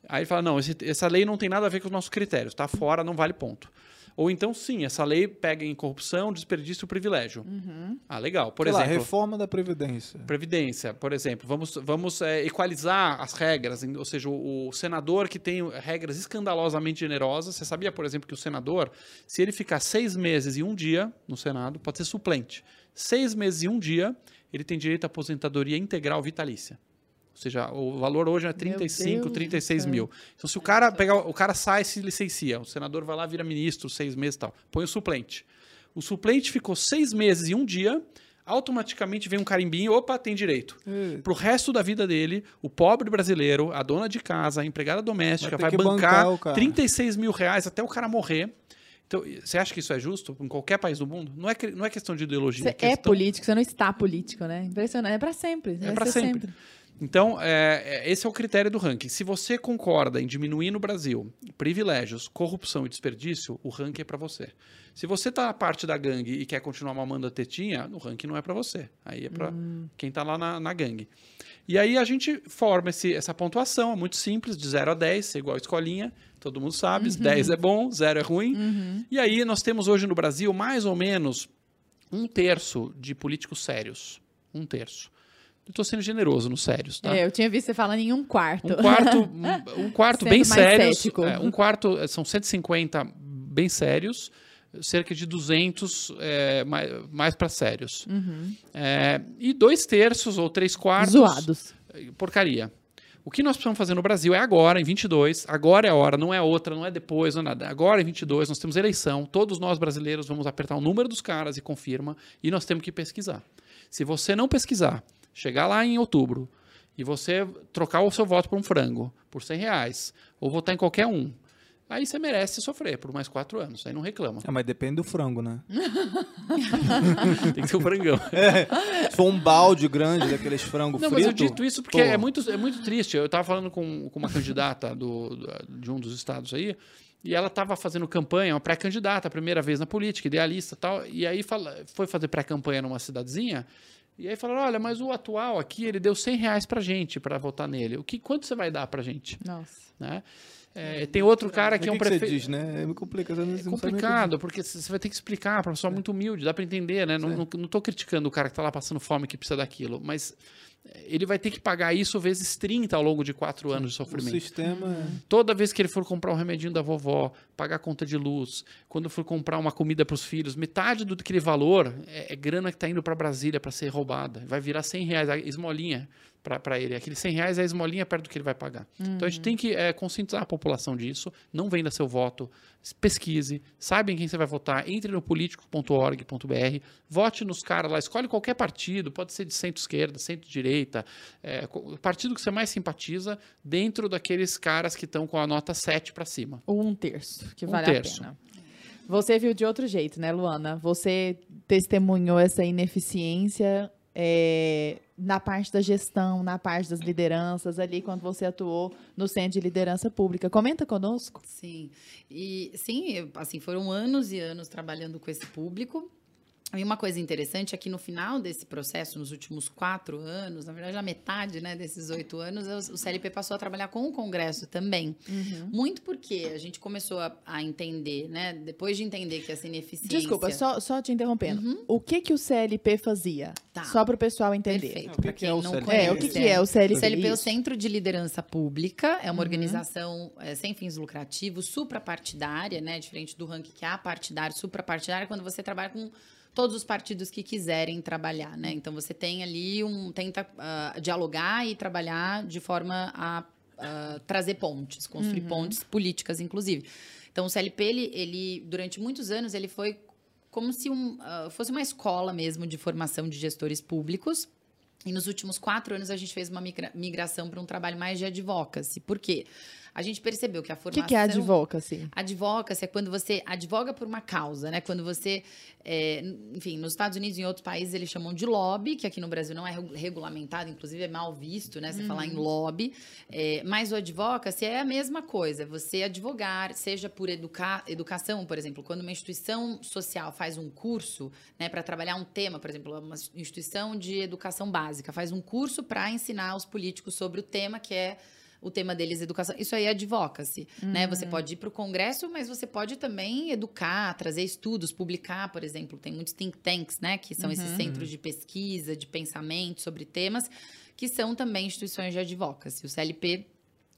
Aí ele fala: não, esse, essa lei não tem nada a ver com os nossos critérios, está fora, não vale ponto. Ou então, sim, essa lei pega em corrupção, desperdício e privilégio. Uhum. Ah, legal. Por Sei lá, exemplo, reforma da Previdência. Previdência, por exemplo. Vamos, vamos é, equalizar as regras, ou seja, o, o, senador que tem regras escandalosamente generosas. Você sabia, por exemplo, que o senador, se ele ficar seis meses e um dia no Senado, pode ser suplente. Seis meses e um dia, ele tem direito à aposentadoria integral vitalícia. Ou seja, o valor hoje é 35, 36 mil. Então, se o cara pegar, o cara sai e se licencia, o senador vai lá, vira ministro, seis meses e tal. Põe o suplente. O suplente ficou seis meses e um dia, automaticamente vem um carimbinho, opa, tem direito. É. Pro resto da vida dele, o pobre brasileiro, a dona de casa, a empregada doméstica, Vai vai, bancar bancar o cara. 36 mil reais até o cara morrer. Então, você acha que isso é justo em qualquer país do mundo? Não é, não é questão de ideologia. Você é é questão... político, você não está político, né? Impressionante. É pra sempre. É pra ser sempre. Então, é, é- esse é o critério do ranking. Se você concorda em diminuir no Brasil privilégios, corrupção e desperdício, o ranking é para você. Se você tá na parte da gangue e quer continuar mamando a tetinha, o ranking não é para você. Aí é para quem tá lá na, na gangue. E aí a gente forma esse- essa pontuação, é muito simples, de 0 a 10, é igual a escolinha, todo mundo sabe, 10 é bom, 0 é ruim. E aí nós temos hoje no Brasil mais ou menos um terço de políticos sérios. Um terço. Eu tô sendo generoso nos sérios, tá? É, eu tinha visto você falando em um quarto. Um quarto, um, quarto bem sério. cético. um quarto, eh, são 150 bem sérios, cerca de 200 é, mais, mais para sérios. Uhum. É, e dois terços ou três quartos. Zoados. eh, Porcaria. O que nós precisamos fazer no Brasil é agora, em 22. Agora é a hora, não é outra, não é depois, não é nada. Agora, em 22, nós temos eleição. Todos nós brasileiros vamos apertar o número dos caras e confirma. E nós temos que pesquisar. Se você não pesquisar, chegar lá em outubro e você trocar o seu voto por um frango, por 100 reais, ou votar em qualquer um, aí você merece sofrer por mais quatro anos. Aí não reclama. É, mas depende do frango, né? Tem que ser um frangão. Se for um balde grande daqueles frangos Não, mas fritos... eu dito isso porque pô, é muito, é muito triste. Eu estava falando com, com uma candidata do, do- de um dos estados aí, e ela estava fazendo campanha, uma pré-candidata, a primeira vez na política, idealista e tal, e aí fala, foi fazer pré-campanha numa cidadezinha, e aí falaram, olha, mas o atual aqui, ele deu 100 reais pra gente para votar nele. O que, quanto você vai dar pra gente? Nossa. Né? É, tem outro cara que é um prefeito... diz, né? É complicado. É complicado, porque você vai ter que explicar para uma pessoa muito humilde, dá para entender, né? Não, não, não tô criticando o cara que tá lá passando fome que precisa daquilo, mas eh, ele vai ter que pagar isso vezes 30 ao longo de quatro anos de dizer. O sofrimento. sistema... é- Toda vez que ele for comprar um remedinho da vovó, pagar a conta de luz, quando for comprar uma comida para os filhos, metade do aquele valor é, é grana que está indo para Brasília para ser roubada. Vai virar 100 reais, a esmolinha para ele. Aquele 100 reais é a esmolinha perto do que ele vai pagar. Então a gente tem que é, conscientizar a população disso. Não venda seu voto, pesquise, saiba em quem você vai votar, entre no político.org.br, vote nos caras lá, escolhe qualquer partido, pode ser de centro-esquerda, centro-direita, é, partido que você mais simpatiza, dentro daqueles caras que estão com a nota 7 para cima. Ou um terço, que Um vale terço. a pena. Você viu de outro jeito, né, Luana? Você testemunhou essa ineficiência é, na parte da gestão, na parte das lideranças, ali quando você atuou no Centro de Liderança Pública. Comenta conosco. Sim. E sim, assim, foram anos e anos trabalhando com esse público. E uma coisa interessante é que no final desse processo, nos últimos quatro anos, na verdade, na metade né, desses oito anos, o CLP passou a trabalhar com o Congresso também. Muito porque a gente começou a, a entender, né? Depois de entender que essa ineficiência. Desculpa, só, só te interrompendo. O que que o CLP fazia? Tá. Só para o pessoal entender. Perfeito. O que é o não CLP? É, o que, que é o O CLP? CLP é o. Centro de Liderança Pública, é uma organização é, sem fins lucrativos, suprapartidária, né? Diferente do ranking que é apartidário, suprapartidária, é quando você trabalha com todos os partidos que quiserem trabalhar, né? Então você tem ali um. tenta ah, dialogar e trabalhar de forma a ah, trazer pontes, construir pontes políticas, inclusive. Então o CLP, ele, ele, durante muitos anos, ele foi como se um, ah, fosse uma escola mesmo de formação de gestores públicos. E nos últimos quatro anos a gente fez uma migra- migração para um trabalho mais de advocacy. Por quê? A gente percebeu que a O formação... que, que é advocacy? Advocacy é quando você advoga por uma causa, né? Quando você, é, enfim, nos Estados Unidos e em outros países eles chamam de lobby, que aqui no Brasil não é regu- regulamentado, inclusive é mal visto, né? Você falar em lobby. É, mas o advocacy é a mesma coisa, você advogar, seja por educar, educação, por exemplo, quando uma instituição social faz um curso, né, para trabalhar um tema, por exemplo, uma instituição de educação básica faz um curso para ensinar os políticos sobre o tema que é o tema deles é educação. Isso aí é advocacy, uhum. né? Você pode ir para o congresso, mas você pode também educar, trazer estudos, publicar, por exemplo. Tem muitos think tanks, né? Que são uhum. esses centros de pesquisa, de pensamento sobre temas, que são também instituições de advocacy. O CLP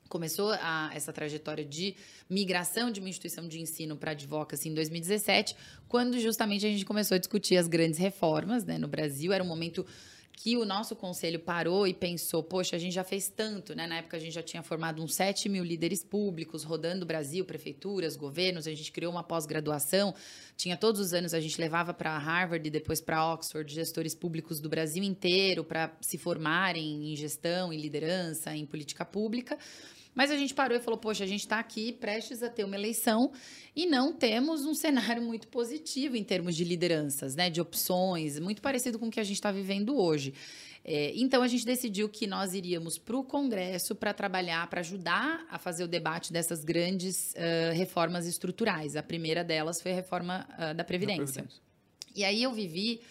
começou a, essa trajetória de migração de uma instituição de ensino para advocacy em 2017, quando justamente a gente começou a discutir as grandes reformas né, no Brasil. Era um momento que o nosso conselho parou e pensou, poxa, a gente já fez tanto, né? Na época a gente já tinha formado uns 7 mil líderes públicos rodando o Brasil, prefeituras, governos, a gente criou uma pós-graduação, tinha todos os anos a gente levava para Harvard e depois para Oxford gestores públicos do Brasil inteiro para se formarem em gestão, em liderança, em política pública. Mas a gente parou e falou: poxa, a gente está aqui prestes a ter uma eleição e não temos um cenário muito positivo em termos de lideranças, né? De opções, muito parecido com o que a gente está vivendo hoje. É, então a gente decidiu que nós iríamos para o Congresso para trabalhar, para ajudar a fazer o debate dessas grandes uh, reformas estruturais. A primeira delas foi a reforma uh, da Previdência. da Previdência. E aí eu vivi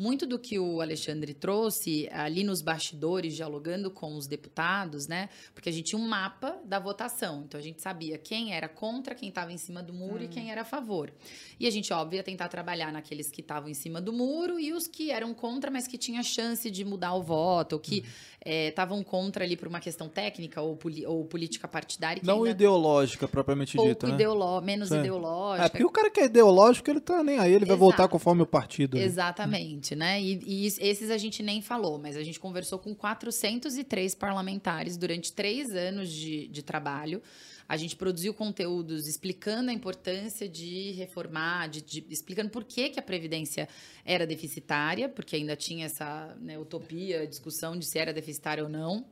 muito do que o Alexandre trouxe ali nos bastidores, dialogando com os deputados, né? Porque a gente tinha um mapa da votação. Então a gente sabia quem era contra, quem estava em cima do muro hum. e quem era a favor. E a gente, óbvio, ia tentar trabalhar naqueles que estavam em cima do muro e os que eram contra, mas que tinham chance de mudar o voto, ou que estavam hum. é, contra ali por uma questão técnica ou, ou política partidária. Não ideológica, propriamente dita, né? Ideolo... Menos Sim. ideológica. É, porque o cara que é ideológico, ele tá nem aí, ele Exato. vai voltar conforme o partido. Exatamente né? E, e, esses a gente nem falou, mas a gente conversou com 403 parlamentares durante três anos de, de trabalho. A gente produziu conteúdos explicando a importância de reformar, de, de, explicando por que, que a Previdência era deficitária, porque ainda tinha essa né, utopia, discussão de se era deficitária ou não.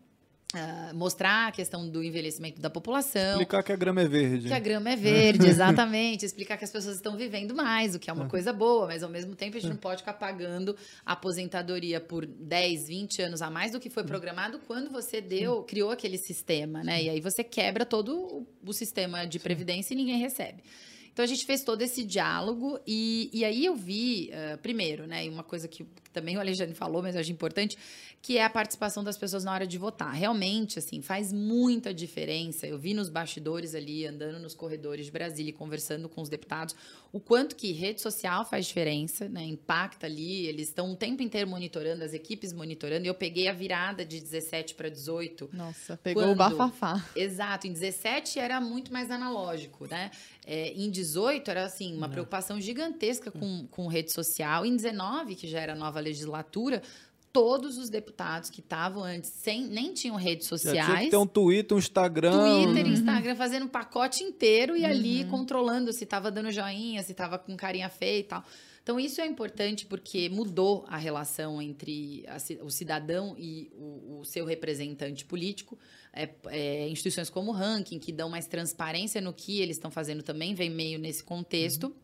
Uh, mostrar a questão do envelhecimento da população. Explicar que a grama é verde. Que a grama é verde, exatamente. Explicar que as pessoas estão vivendo mais, o que é uma é. coisa boa, mas ao mesmo tempo a gente é. não pode ficar pagando a aposentadoria por 10, 20 anos a mais do que foi programado quando você deu, criou aquele sistema, né? E aí você quebra todo o sistema de previdência e ninguém recebe. Então a gente fez todo esse diálogo e, e aí eu vi, uh, primeiro, né, uma coisa que também o Alexandre falou, mas eu acho importante, que é a participação das pessoas na hora de votar. Realmente, assim, faz muita diferença. Eu vi nos bastidores ali, andando nos corredores de Brasília, conversando com os deputados, o quanto que rede social faz diferença, né? Impacta ali, eles estão o tempo inteiro monitorando, as equipes monitorando. E eu peguei a virada de 17 para 18. Nossa, pegou quando... o bafafá. Exato, em 17 era muito mais analógico, né? É, em 18 era assim, uma Não. preocupação gigantesca com, com rede social. Em 19, que já era nova legislatura, todos os deputados que estavam antes sem nem tinham redes sociais. Já tinha que ter um Twitter, um Instagram. Twitter, uhum. Instagram, fazendo um pacote inteiro e uhum. ali controlando se estava dando joinha, se estava com carinha feia e tal. Então, isso é importante porque mudou a relação entre a, o cidadão e o, o seu representante político. É, é, instituições como o Ranking, que dão mais transparência no que eles estão fazendo também, vem meio nesse contexto. Uhum.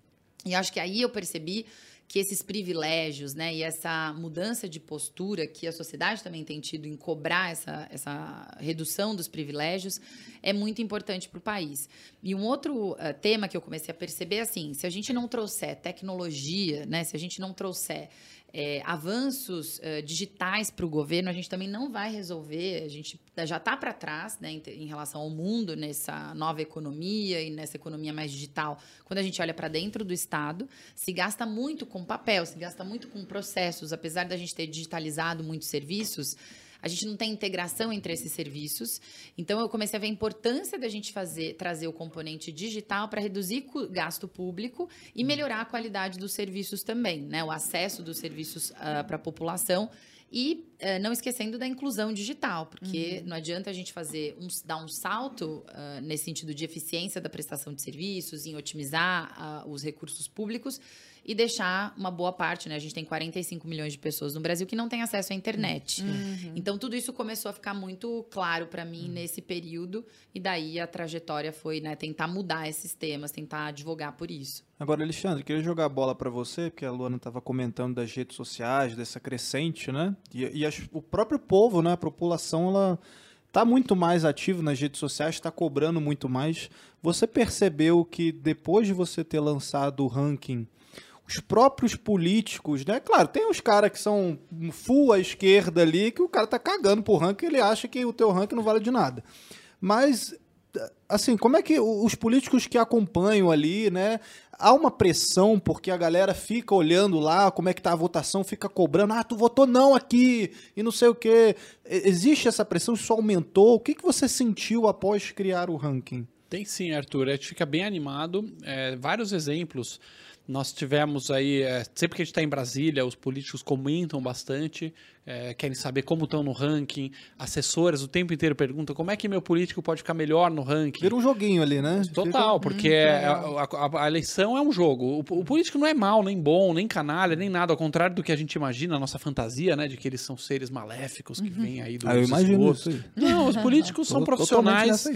E acho que aí eu percebi que esses privilégios, né, e essa mudança de postura que a sociedade também tem tido em cobrar essa, essa redução dos privilégios é muito importante para o país. E um outro uh, tema que eu comecei a perceber é assim, se a gente não trouxer tecnologia, né, se a gente não trouxer é, avanços uh, digitais para o governo, a gente também não vai resolver. A gente já está para trás né, em, em, relação ao mundo nessa nova economia e nessa economia mais digital. Quando a gente olha para dentro do Estado, se gasta muito com papel, se gasta muito com processos. Apesar da gente ter digitalizado muitos serviços, a gente não tem integração entre esses serviços. Então eu comecei a ver a importância da gente fazer, trazer o componente digital para reduzir gasto público e uhum. melhorar a qualidade dos serviços também, né? O acesso dos serviços uh, para a população. E uh, não esquecendo da inclusão digital, porque uhum. não adianta a gente fazer um, dar um salto uh, nesse sentido de eficiência da prestação de serviços, em otimizar os recursos públicos, e deixar uma boa parte, né? A gente tem 45 milhões de pessoas no Brasil que não têm acesso à internet. Uhum. Então tudo isso começou a ficar muito claro para mim uhum. nesse período e daí a trajetória foi, né, tentar mudar esses temas, tentar advogar por isso. Agora, Alexandre, queria jogar a bola para você, porque a Luana estava comentando das redes sociais, dessa crescente, né? E, e as, o próprio povo, né, a população, ela está muito mais ativo nas redes sociais, está cobrando muito mais. Você percebeu que depois de você ter lançado o ranking os próprios políticos, né? Claro, tem os caras que são full à esquerda ali, que o cara tá cagando pro ranking, ele acha que o teu ranking não vale de nada. Mas assim, como é que os políticos que acompanham ali, né? Há uma pressão porque a galera fica olhando lá como é que tá a votação, fica cobrando, ah, tu votou não aqui e não sei o quê. Existe essa pressão, isso aumentou? O que, que você sentiu após criar o ranking? Tem sim, Arthur. A gente fica bem animado. É, vários exemplos. Nós tivemos aí, é, sempre que a gente está em Brasília, os políticos comentam bastante é, querem saber como estão no ranking, assessores o tempo inteiro perguntam como é que meu político pode ficar melhor no ranking. Vira um joguinho ali, né? Total, porque hum, a, a, a, eleição é um jogo. O, o, político não é mal, nem bom, nem canalha, nem nada, ao contrário do que a gente imagina, a nossa fantasia, né, de que eles são seres maléficos que uhum. vêm aí do ah, eu imagino isso aí. Não, os políticos são profissionais.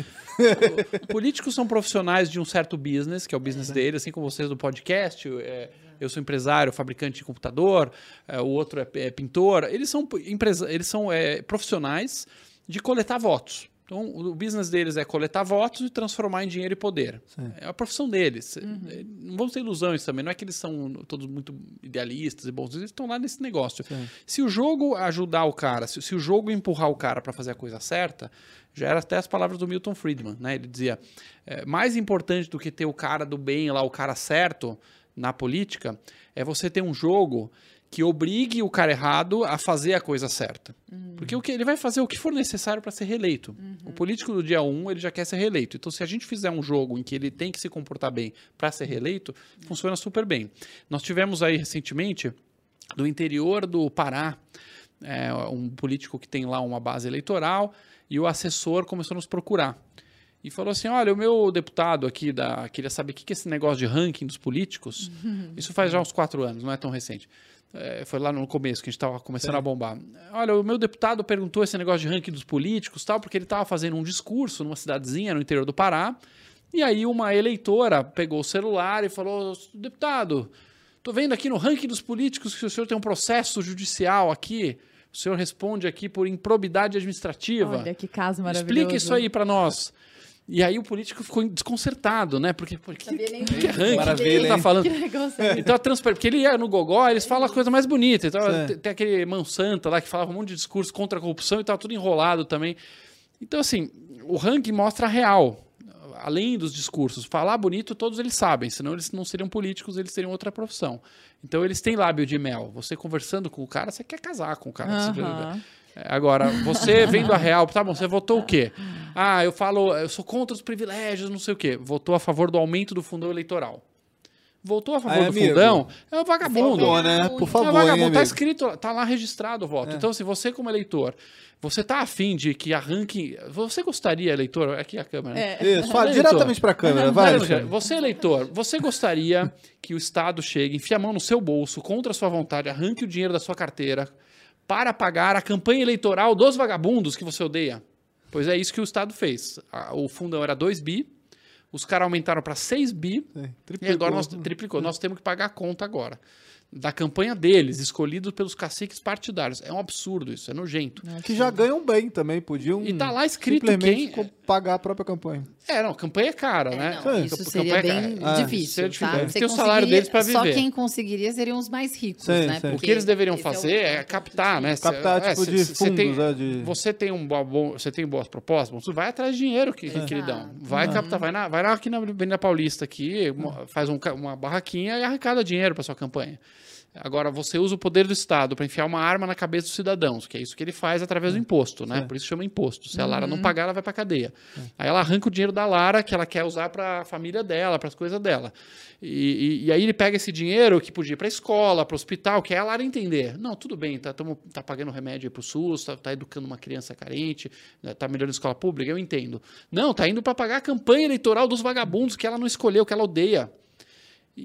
políticos são profissionais de um certo business, que é o business é. deles, assim como vocês do podcast, é, eu sou empresário, fabricante de computador, é, o outro é, é, pintor. Eles são, empresa, eles são é, profissionais de coletar votos. Então, o business deles é coletar votos e transformar em dinheiro e poder. Sim. É a profissão deles. Uhum. É, não vamos ter ilusões também. Não é que eles são todos muito idealistas e bons. Eles estão lá nesse negócio. Sim. Se o jogo ajudar o cara, se, se o jogo empurrar o cara para fazer a coisa certa, já era até as palavras do Milton Friedman. Né? Ele dizia: é, mais importante do que ter o cara do bem lá, o cara certo, na política é você ter um jogo que obrigue o cara errado a fazer a coisa certa. Uhum. Porque o que ele vai fazer o que for necessário para ser reeleito. Uhum. O político do dia 1, um, ele já quer ser reeleito. Então, se a gente fizer um jogo em que ele tem que se comportar bem para ser reeleito, uhum. funciona super bem. Nós tivemos aí recentemente, do interior do Pará, é, um político que tem lá uma base eleitoral e o assessor começou a nos procurar e falou assim: olha, o meu deputado aqui da, queria saber o que é esse negócio de ranking dos políticos. Isso faz já uns quatro anos, não é tão recente. É, foi lá no começo que a gente estava começando Sim. a bombar. Olha, o meu deputado perguntou esse negócio de ranking dos políticos, tal, porque ele estava fazendo um discurso numa cidadezinha no interior do Pará. E aí uma eleitora pegou o celular e falou: deputado, tô vendo aqui no ranking dos políticos que o senhor tem um processo judicial aqui. O senhor responde aqui por improbidade administrativa. Olha que caso maravilhoso. Explique isso aí para nós. E aí o político ficou desconcertado, né? Porque, porque que, que, que ranking Maravilha, ele tá falando? É. Então a transparência, porque ele ia no gogó, eles falam a coisa mais bonita. Então tem, tem aquele Monsanto lá que falava um monte de discurso contra a corrupção e tava tudo enrolado também. Então assim, o ranking mostra a real, além dos discursos. Falar bonito todos eles sabem, senão eles não seriam políticos, eles seriam outra profissão. Então eles têm lábio de mel. Você conversando com o cara, você quer casar com o cara. Uhum. Agora, você vendo a real, tá bom, você votou o quê? Ah, eu falo, eu sou contra os privilégios, não sei o quê. Votou a favor do aumento do fundão eleitoral. Votou a favor do amigo. fundão, é um vagabundo. Por favor, né? Por favor, é um vagabundo. Hein, tá escrito, tá lá registrado o voto. É. Então, se você, como eleitor, você tá afim de que arranque. Você gostaria, eleitor? Aqui a câmera. Né? É. Isso, fala eleitor. diretamente para a câmera, vai. Você, eleitor, você gostaria que o Estado chegue, enfie a mão no seu bolso, contra a sua vontade, arranque o dinheiro da sua carteira, para pagar a campanha eleitoral dos vagabundos que você odeia. Pois é isso que o Estado fez. O fundão era 2 bi, os caras aumentaram para 6 bi, é, e agora nós triplicou. Nós temos que pagar a conta agora da campanha deles, escolhidos pelos caciques partidários. É um absurdo isso, é nojento. É, que já ganham bem também, podiam. E tá lá escrito simplesmente quem pagar a própria campanha. É, não, campanha é cara, é, né? Não, isso seria bem é, difícil. Seria difícil. Tá? Tem o salário deles para viver. Só quem conseguiria seriam os mais ricos, sim, né? Sim. O que eles deveriam fazer é, é captar, né? Captar tipo de fundos, tem, né, de... Você tem um bom, você tem boas propostas, você vai atrás de dinheiro que, que lhe dão. Vai uhum. captar, vai na, vai lá aqui na Avenida Paulista aqui, faz um, uma barraquinha e arrecada dinheiro para sua campanha. Agora, você usa o poder do Estado para enfiar uma arma na cabeça dos cidadãos, que é isso que ele faz através do imposto, né? Por isso chama imposto. Se a Lara não uhum. pagar, ela vai para cadeia. Aí ela arranca o dinheiro da Lara, que ela quer usar para a família dela, para as coisas dela. E, e, e, aí ele pega esse dinheiro que podia ir para a escola, para o hospital, que é a Lara entender. Não, tudo bem, tá, tamo, tá pagando remédio para o SUS, tá, tá, educando uma criança carente, né, tá melhorando a escola pública, eu entendo. Não, tá indo para pagar a campanha eleitoral dos vagabundos que ela não escolheu, que ela odeia.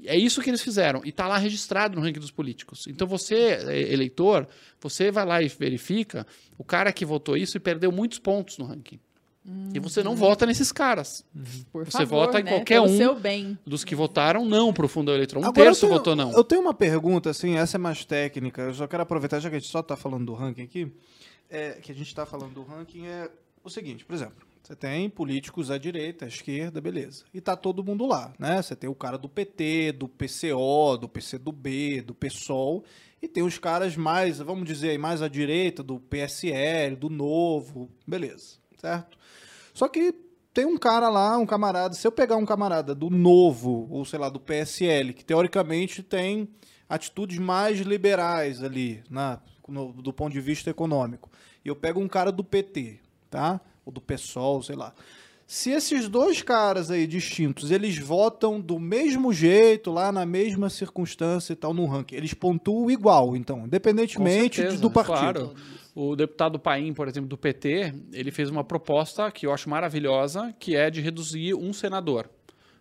É isso que eles fizeram. E está lá registrado no ranking dos políticos. Então você, é, eleitor, você vai lá e verifica o cara que votou isso e perdeu muitos pontos no ranking. Hum, e você não hum. vota nesses caras. Uhum. Por você favor, vota em né? qualquer Pelo um dos que votaram não para o fundo eleitoral. Um Agora, terço tenho, votou não. Eu tenho uma pergunta, assim, essa é mais técnica. Eu só quero aproveitar, já que a gente só está falando do ranking aqui, é, que a gente está falando do ranking, é o seguinte, por exemplo. Você tem políticos à direita, à esquerda, beleza. E tá todo mundo lá, né? Você tem o cara do PT, do PCO, do PCdoB, do PSOL, e tem os caras mais, vamos dizer, mais à direita, do PSL, do Novo, beleza, certo? Só que tem um cara lá, um camarada, se eu pegar um camarada do Novo, ou sei lá, do PSL, que teoricamente tem atitudes mais liberais ali, na, no, do ponto de vista econômico, e eu pego um cara do PT, tá? Ou do PSOL, sei lá. Se esses dois caras aí distintos, eles votam do mesmo jeito, lá na mesma circunstância e tal, no ranking, eles pontuam igual, então, independentemente certeza, do partido. Claro. O deputado Paim, por exemplo, do PT, ele fez uma proposta que eu acho maravilhosa, que é de reduzir um senador.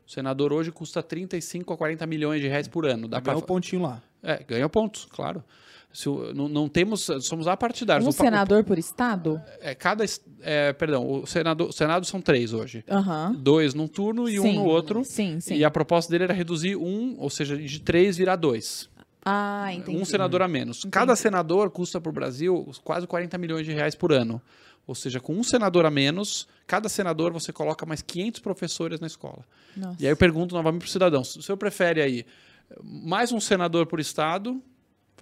O senador hoje custa 35 a 40 milhões de reais por ano. Dá ganha pra... um pontinho lá. É, ganha pontos, claro. Se, não, não, temos, somos apartidários. Um o, senador o, por estado? É, cada, é, perdão, o senador, o senado são três hoje. Uhum. Dois num turno e sim, um no outro. Sim, sim. E a proposta dele era reduzir um, ou seja, de três virar dois. Ah, entendi. Um senador a menos. Entendi. Cada senador custa para o Brasil quase 40 milhões de reais por ano. Ou seja, com um senador a menos, cada senador você coloca mais 500 professores na escola. Nossa. E aí eu pergunto novamente para o cidadão: se o senhor prefere aí mais um senador por estado,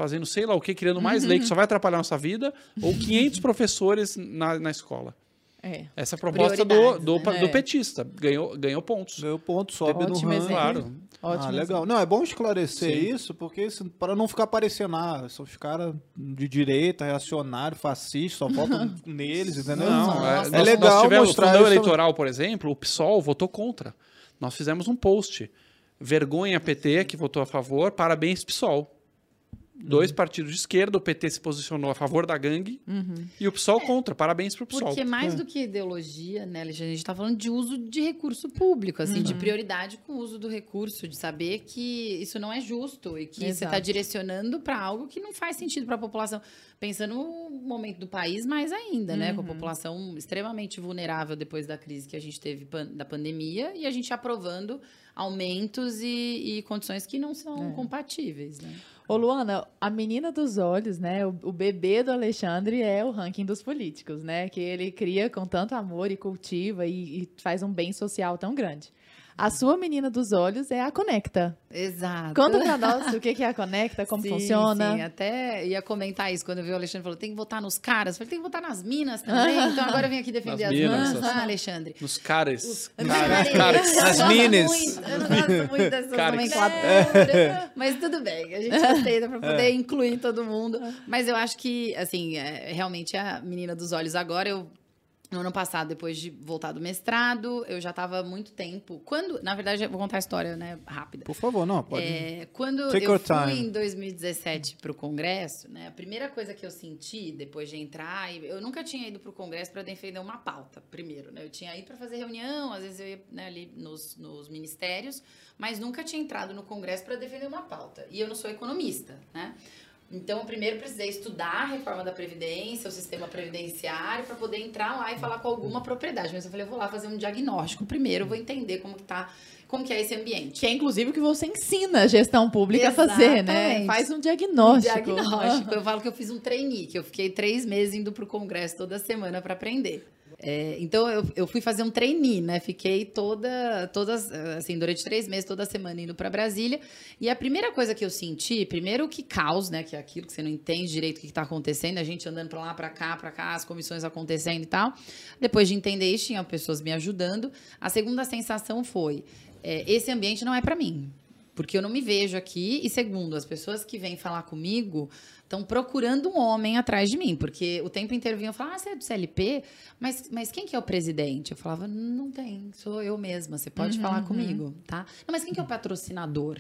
fazendo sei lá o que, criando mais lei que só vai atrapalhar a nossa vida, ou 500 professores na, na escola? É. Essa é a proposta do, do, né? do, petista. Ganhou, ganhou pontos. Ganhou pontos, sobe Ótimo no ranking. Claro. Ótimo. ah, legal. Não, é bom esclarecer Sim. isso, porque para não ficar parecendo, ah, são os caras de direita, reacionário, fascista, só votam neles, entendeu? Não, Nossa. é, É legal nós tivemos mostrar fundão isso eleitoral, por exemplo, o PSOL votou contra. Nós fizemos um post. Vergonha PT, que votou a favor, parabéns PSOL. Dois partidos de esquerda, o PT se posicionou a favor da gangue e o PSOL contra. Parabéns pro PSOL. Porque mais do que ideologia, né, Alexandre, a gente está falando de uso de recurso público, assim, de prioridade com o uso do recurso, de saber que isso não é justo e que você está Exato. direcionando para algo que não faz sentido para a população. Pensando no momento do país, mais ainda, né, com a população extremamente vulnerável depois da crise que a gente teve pan- da pandemia e a gente aprovando aumentos e, e condições que não são compatíveis, né? Ô, Luana, a menina dos olhos, né? O, o bebê do Alexandre é o ranking dos políticos, né? Que ele cria com tanto amor e cultiva e, e faz um bem social tão grande. A sua menina dos olhos é a Conecta. Exato. Conta pra nós o que que é a Conecta, como Sim, funciona. Sim, até ia comentar isso quando eu vi o Alexandre falou: tem que votar nos caras. Eu falei, tem que votar nas minas também. Então agora eu vim aqui defender Nas as minas, minas. as- Ah, Alexandre. Nos caras. Caras, caras. Nas eu gosto minas. muito- Eu não gosto muito dessas Caras. nomenclaturas. Mas tudo bem, a gente aceita para poder incluir todo mundo. Mas eu acho que, assim, é, realmente a menina dos olhos agora, eu. No ano passado, depois de voltar do mestrado, eu já estava há muito tempo. Quando, na verdade, eu vou contar a história, né, rápida. Por favor, não, pode. É, quando Take eu fui time. em 2017 para o Congresso, né, a primeira coisa que eu senti depois de entrar, eu nunca tinha ido para o Congresso para defender uma pauta, primeiro. Né, eu tinha ido para fazer reunião, às vezes eu ia né, ali nos, nos ministérios, mas nunca tinha entrado no Congresso para defender uma pauta. E eu não sou economista, né? Então, eu primeiro precisei estudar a reforma da Previdência, o sistema previdenciário, para poder entrar lá e falar com alguma propriedade. Mas eu falei, eu vou lá fazer um diagnóstico primeiro, vou entender como que tá, como que é esse ambiente. Que é inclusive o que você ensina a gestão pública a fazer, né? Exatamente. Faz um diagnóstico. Diagnóstico. Eu falo que eu fiz um trainee, que eu fiquei três meses indo pro congresso toda semana para aprender. É, então eu, eu fui fazer um trainee, né? Fiquei toda, todas, assim, durante três meses, toda semana indo para Brasília. E a primeira coisa que eu senti, primeiro que caos, né? Que é aquilo que você não entende direito o que está acontecendo, a gente andando para lá, para cá, para cá, as comissões acontecendo e tal. Depois de entender isso, tinha pessoas me ajudando. A segunda sensação foi: é, esse ambiente não é para mim. Porque eu não me vejo aqui. E segundo, as pessoas que vêm falar comigo estão procurando um homem atrás de mim. Porque o tempo inteiro vinham falar, ah, você é do CLP? Mas, mas quem que é o presidente? Eu falava, não tem, sou eu mesma. Você pode falar comigo, tá? Não, mas quem que é o patrocinador?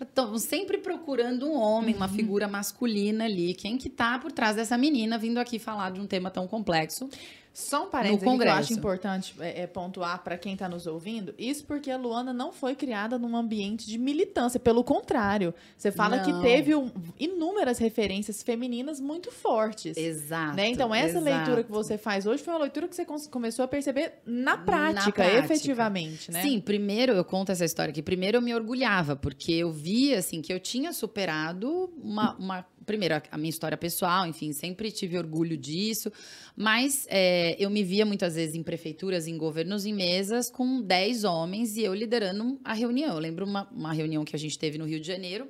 Estão sempre procurando um homem, uma figura masculina ali. Quem que tá por trás dessa menina vindo aqui falar de um tema tão complexo? Só um parênteses que eu acho importante é, é, pontuar para quem está nos ouvindo. Isso porque a Luana não foi criada num ambiente de militância. Pelo contrário, você fala Não. que teve um- inúmeras referências femininas muito fortes. Exato. Né? Então, essa exato. leitura que você faz hoje foi uma leitura que você começou a perceber na prática, prática. efetivamente, né? Sim, primeiro eu conto essa história aqui. Primeiro eu me orgulhava, porque eu via assim que eu tinha superado uma. uma- primeiro, a, minha história pessoal, enfim, sempre tive orgulho disso. Mas é, eu me via muitas vezes em prefeituras, em governos, em mesas com 10 homens e eu liderando a reunião. Eu lembro uma, uma reunião que a gente teve no Rio de Janeiro.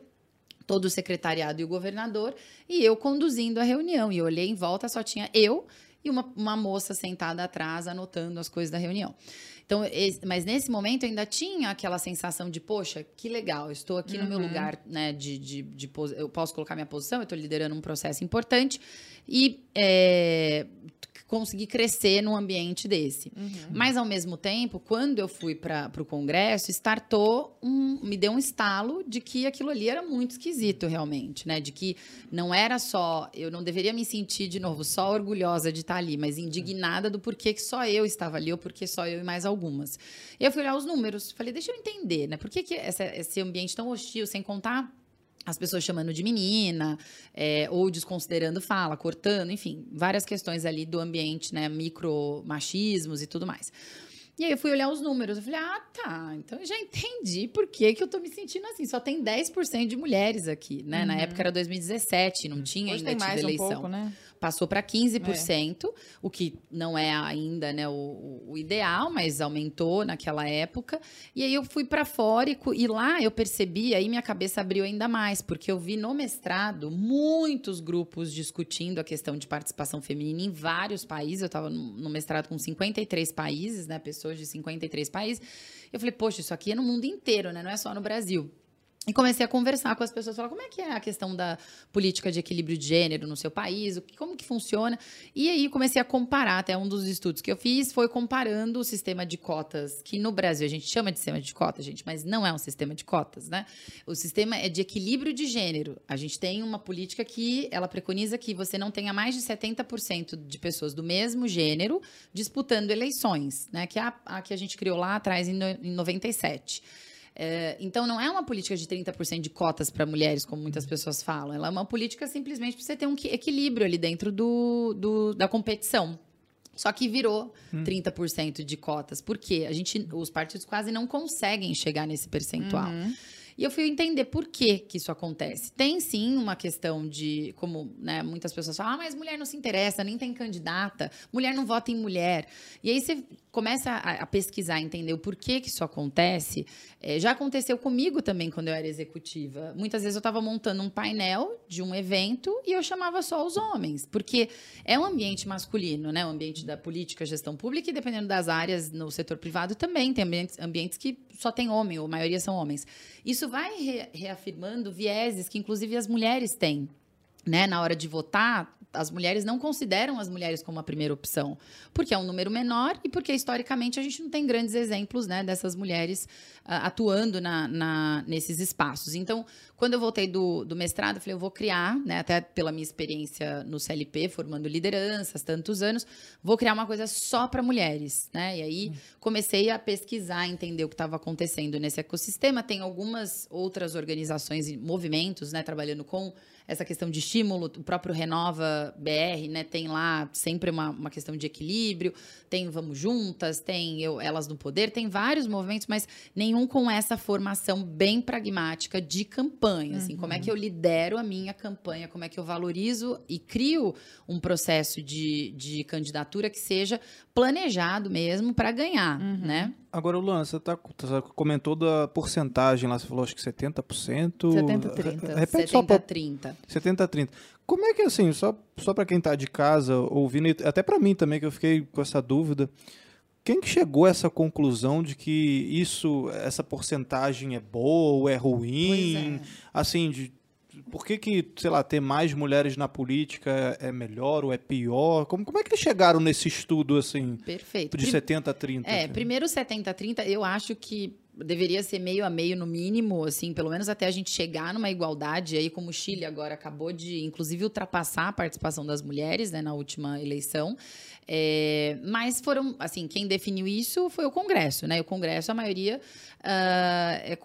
Todo o secretariado e o governador, e eu conduzindo a reunião. E eu olhei em volta, só tinha eu e uma, uma moça sentada atrás anotando as coisas da reunião. Então, mas nesse momento eu ainda tinha aquela sensação de, poxa, que legal, estou aqui uhum. no meu uhum. lugar, né? De, de, de, eu posso colocar minha posição, eu estou liderando um processo importante e é, conseguir crescer num ambiente desse. Uhum. Mas, ao mesmo tempo, quando eu fui para o Congresso, startou um, me deu um estalo de que aquilo ali era muito esquisito, realmente, né? De que não era só, eu não deveria me sentir, de novo, só orgulhosa de estar ali, mas indignada do porquê que só eu estava ali ou porque só eu e mais algumas. E eu fui olhar os números, falei, deixa eu entender, né? Por que, que essa, esse ambiente tão hostil, sem contar as pessoas chamando de menina, é, ou desconsiderando fala, cortando, enfim, várias questões ali do ambiente, né, micro machismos e tudo mais. E aí eu fui olhar os números, eu falei, ah, tá, então eu já entendi por que, que eu tô me sentindo assim. Só tem 10% de mulheres aqui, né? Uhum. Na época era 2017, não tinha Hoje ainda tem mais eleição. Um pouco, né? Passou para 15%, é. o que não é ainda né, o, o, ideal, mas aumentou naquela época. E aí eu fui para fora e, lá eu percebi, aí minha cabeça abriu ainda mais, porque eu vi no mestrado muitos grupos discutindo a questão de participação feminina em vários países. Eu estava no, no mestrado com 53 países, né, pessoas de 53 países. Eu falei, poxa, isso aqui é no mundo inteiro, né, não é só no Brasil. E comecei a conversar com as pessoas, falar como é que é a questão da política de equilíbrio de gênero no seu país, como que funciona. E aí comecei a comparar, até um dos estudos que eu fiz foi comparando o sistema de cotas, que no Brasil a gente chama de sistema de cotas, gente, mas não é um sistema de cotas, né? O sistema é de equilíbrio de gênero. A gente tem uma política que ela preconiza que você não tenha mais de 70% de pessoas do mesmo gênero disputando eleições, né? Que é a, a que a gente criou lá atrás em, em 97. É, então, não é uma política de 30% de cotas para mulheres, como muitas pessoas falam. Ela é uma política simplesmente para você ter um equilíbrio ali dentro do, do da competição. Só que virou hum. 30% de cotas. Por quê? A gente, os partidos quase não conseguem chegar nesse percentual. Uhum. E eu fui entender por que, que isso acontece. Tem sim uma questão de, como né, muitas pessoas falam, ah, mas mulher não se interessa, nem tem candidata, mulher não vota em mulher. E aí você começa a, a pesquisar, entender o porquê que isso acontece. É, já aconteceu comigo também quando eu era executiva. Muitas vezes eu estava montando um painel de um evento e eu chamava só os homens, porque é um ambiente masculino, né? O ambiente da política, gestão pública, e dependendo das áreas no setor privado também tem ambientes, ambientes que só tem homem, ou a maioria são homens. Isso vai re, reafirmando vieses que, inclusive, as mulheres têm. Né, na hora de votar, as mulheres não consideram as mulheres como a primeira opção, porque é um número menor e porque historicamente a gente não tem grandes exemplos né, dessas mulheres uh, atuando na, na, nesses espaços. Então, quando eu voltei do, do mestrado, eu falei, eu vou criar, né, até pela minha experiência no CLP, formando lideranças, tantos anos, vou criar uma coisa só para mulheres. Né? E aí comecei a pesquisar, entender o que estava acontecendo nesse ecossistema. Tem algumas outras organizações e movimentos né, trabalhando com essa questão de estímulo, o próprio Renova BR, né, tem lá sempre uma, uma questão de equilíbrio, tem Vamos Juntas, tem eu, Elas no Poder, tem vários movimentos, mas nenhum com essa formação bem pragmática de campanha, assim, como é que eu uhum. lidero a minha campanha, como é que eu valorizo e crio um processo de, de candidatura que seja planejado mesmo para ganhar, uhum. né? Agora, Luana, você, tá, você comentou da porcentagem lá, você falou acho que 70%. 70-30. Repete 70-30. 70-30. Como é que, assim, só, só para quem está de casa ouvindo, e até para mim também, que eu fiquei com essa dúvida, quem que chegou a essa conclusão de que isso, essa porcentagem é boa ou é ruim? É. Assim, de por que, que, sei lá, ter mais mulheres na política é melhor ou é pior? Como, como é que eles chegaram nesse estudo, assim? Perfeito. De 70 a 30? É, assim? primeiro 70 a 30, eu acho que deveria ser meio a meio no mínimo, assim, pelo menos até a gente chegar numa igualdade. Aí, como o Chile agora acabou de, inclusive, ultrapassar a participação das mulheres, né, na última eleição. É, mas foram, assim, quem definiu isso foi o Congresso, né? O Congresso, a maioria uh, é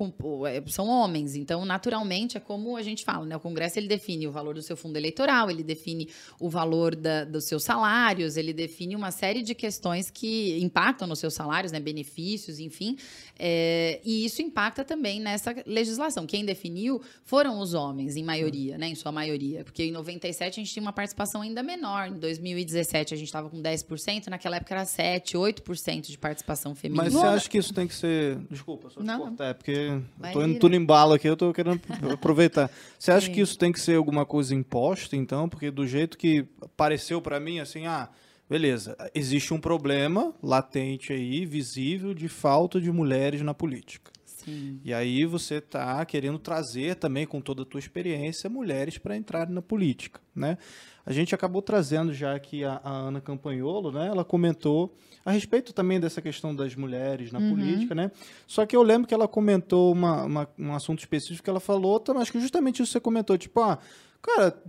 é, são homens. Então, naturalmente, é como a gente fala, né? O Congresso ele define o valor do seu fundo eleitoral, ele define o valor da, dos seus salários, ele define uma série de questões que impactam nos seus salários, né? Benefícios, enfim. É, e isso impacta também nessa legislação. Quem definiu foram os homens, em maioria, né? Em sua maioria. Porque em 97 a gente tinha uma participação ainda menor. Em 2017 a gente estava com 10 10%, naquela época era 7%, 8% de participação feminina. Mas você acha que isso tem que ser. Desculpa, só te cortar, é porque estou indo no embalo aqui, eu estou querendo aproveitar. Você acha Sim. que isso tem que ser alguma coisa imposta, então? Porque do jeito que pareceu para mim, assim, ah Beleza, existe um problema latente aí, visível, de falta de mulheres na política. Sim. E aí você está querendo trazer também, com toda a tua experiência, mulheres para entrarem na política, né? A gente acabou trazendo já aqui a, a, Ana Campanholo, né? Ela comentou a respeito também dessa questão das mulheres na uhum. política, né? Só que eu lembro que ela comentou uma, uma, um assunto específico que ela falou, mas que justamente isso você comentou, tipo, ah, cara,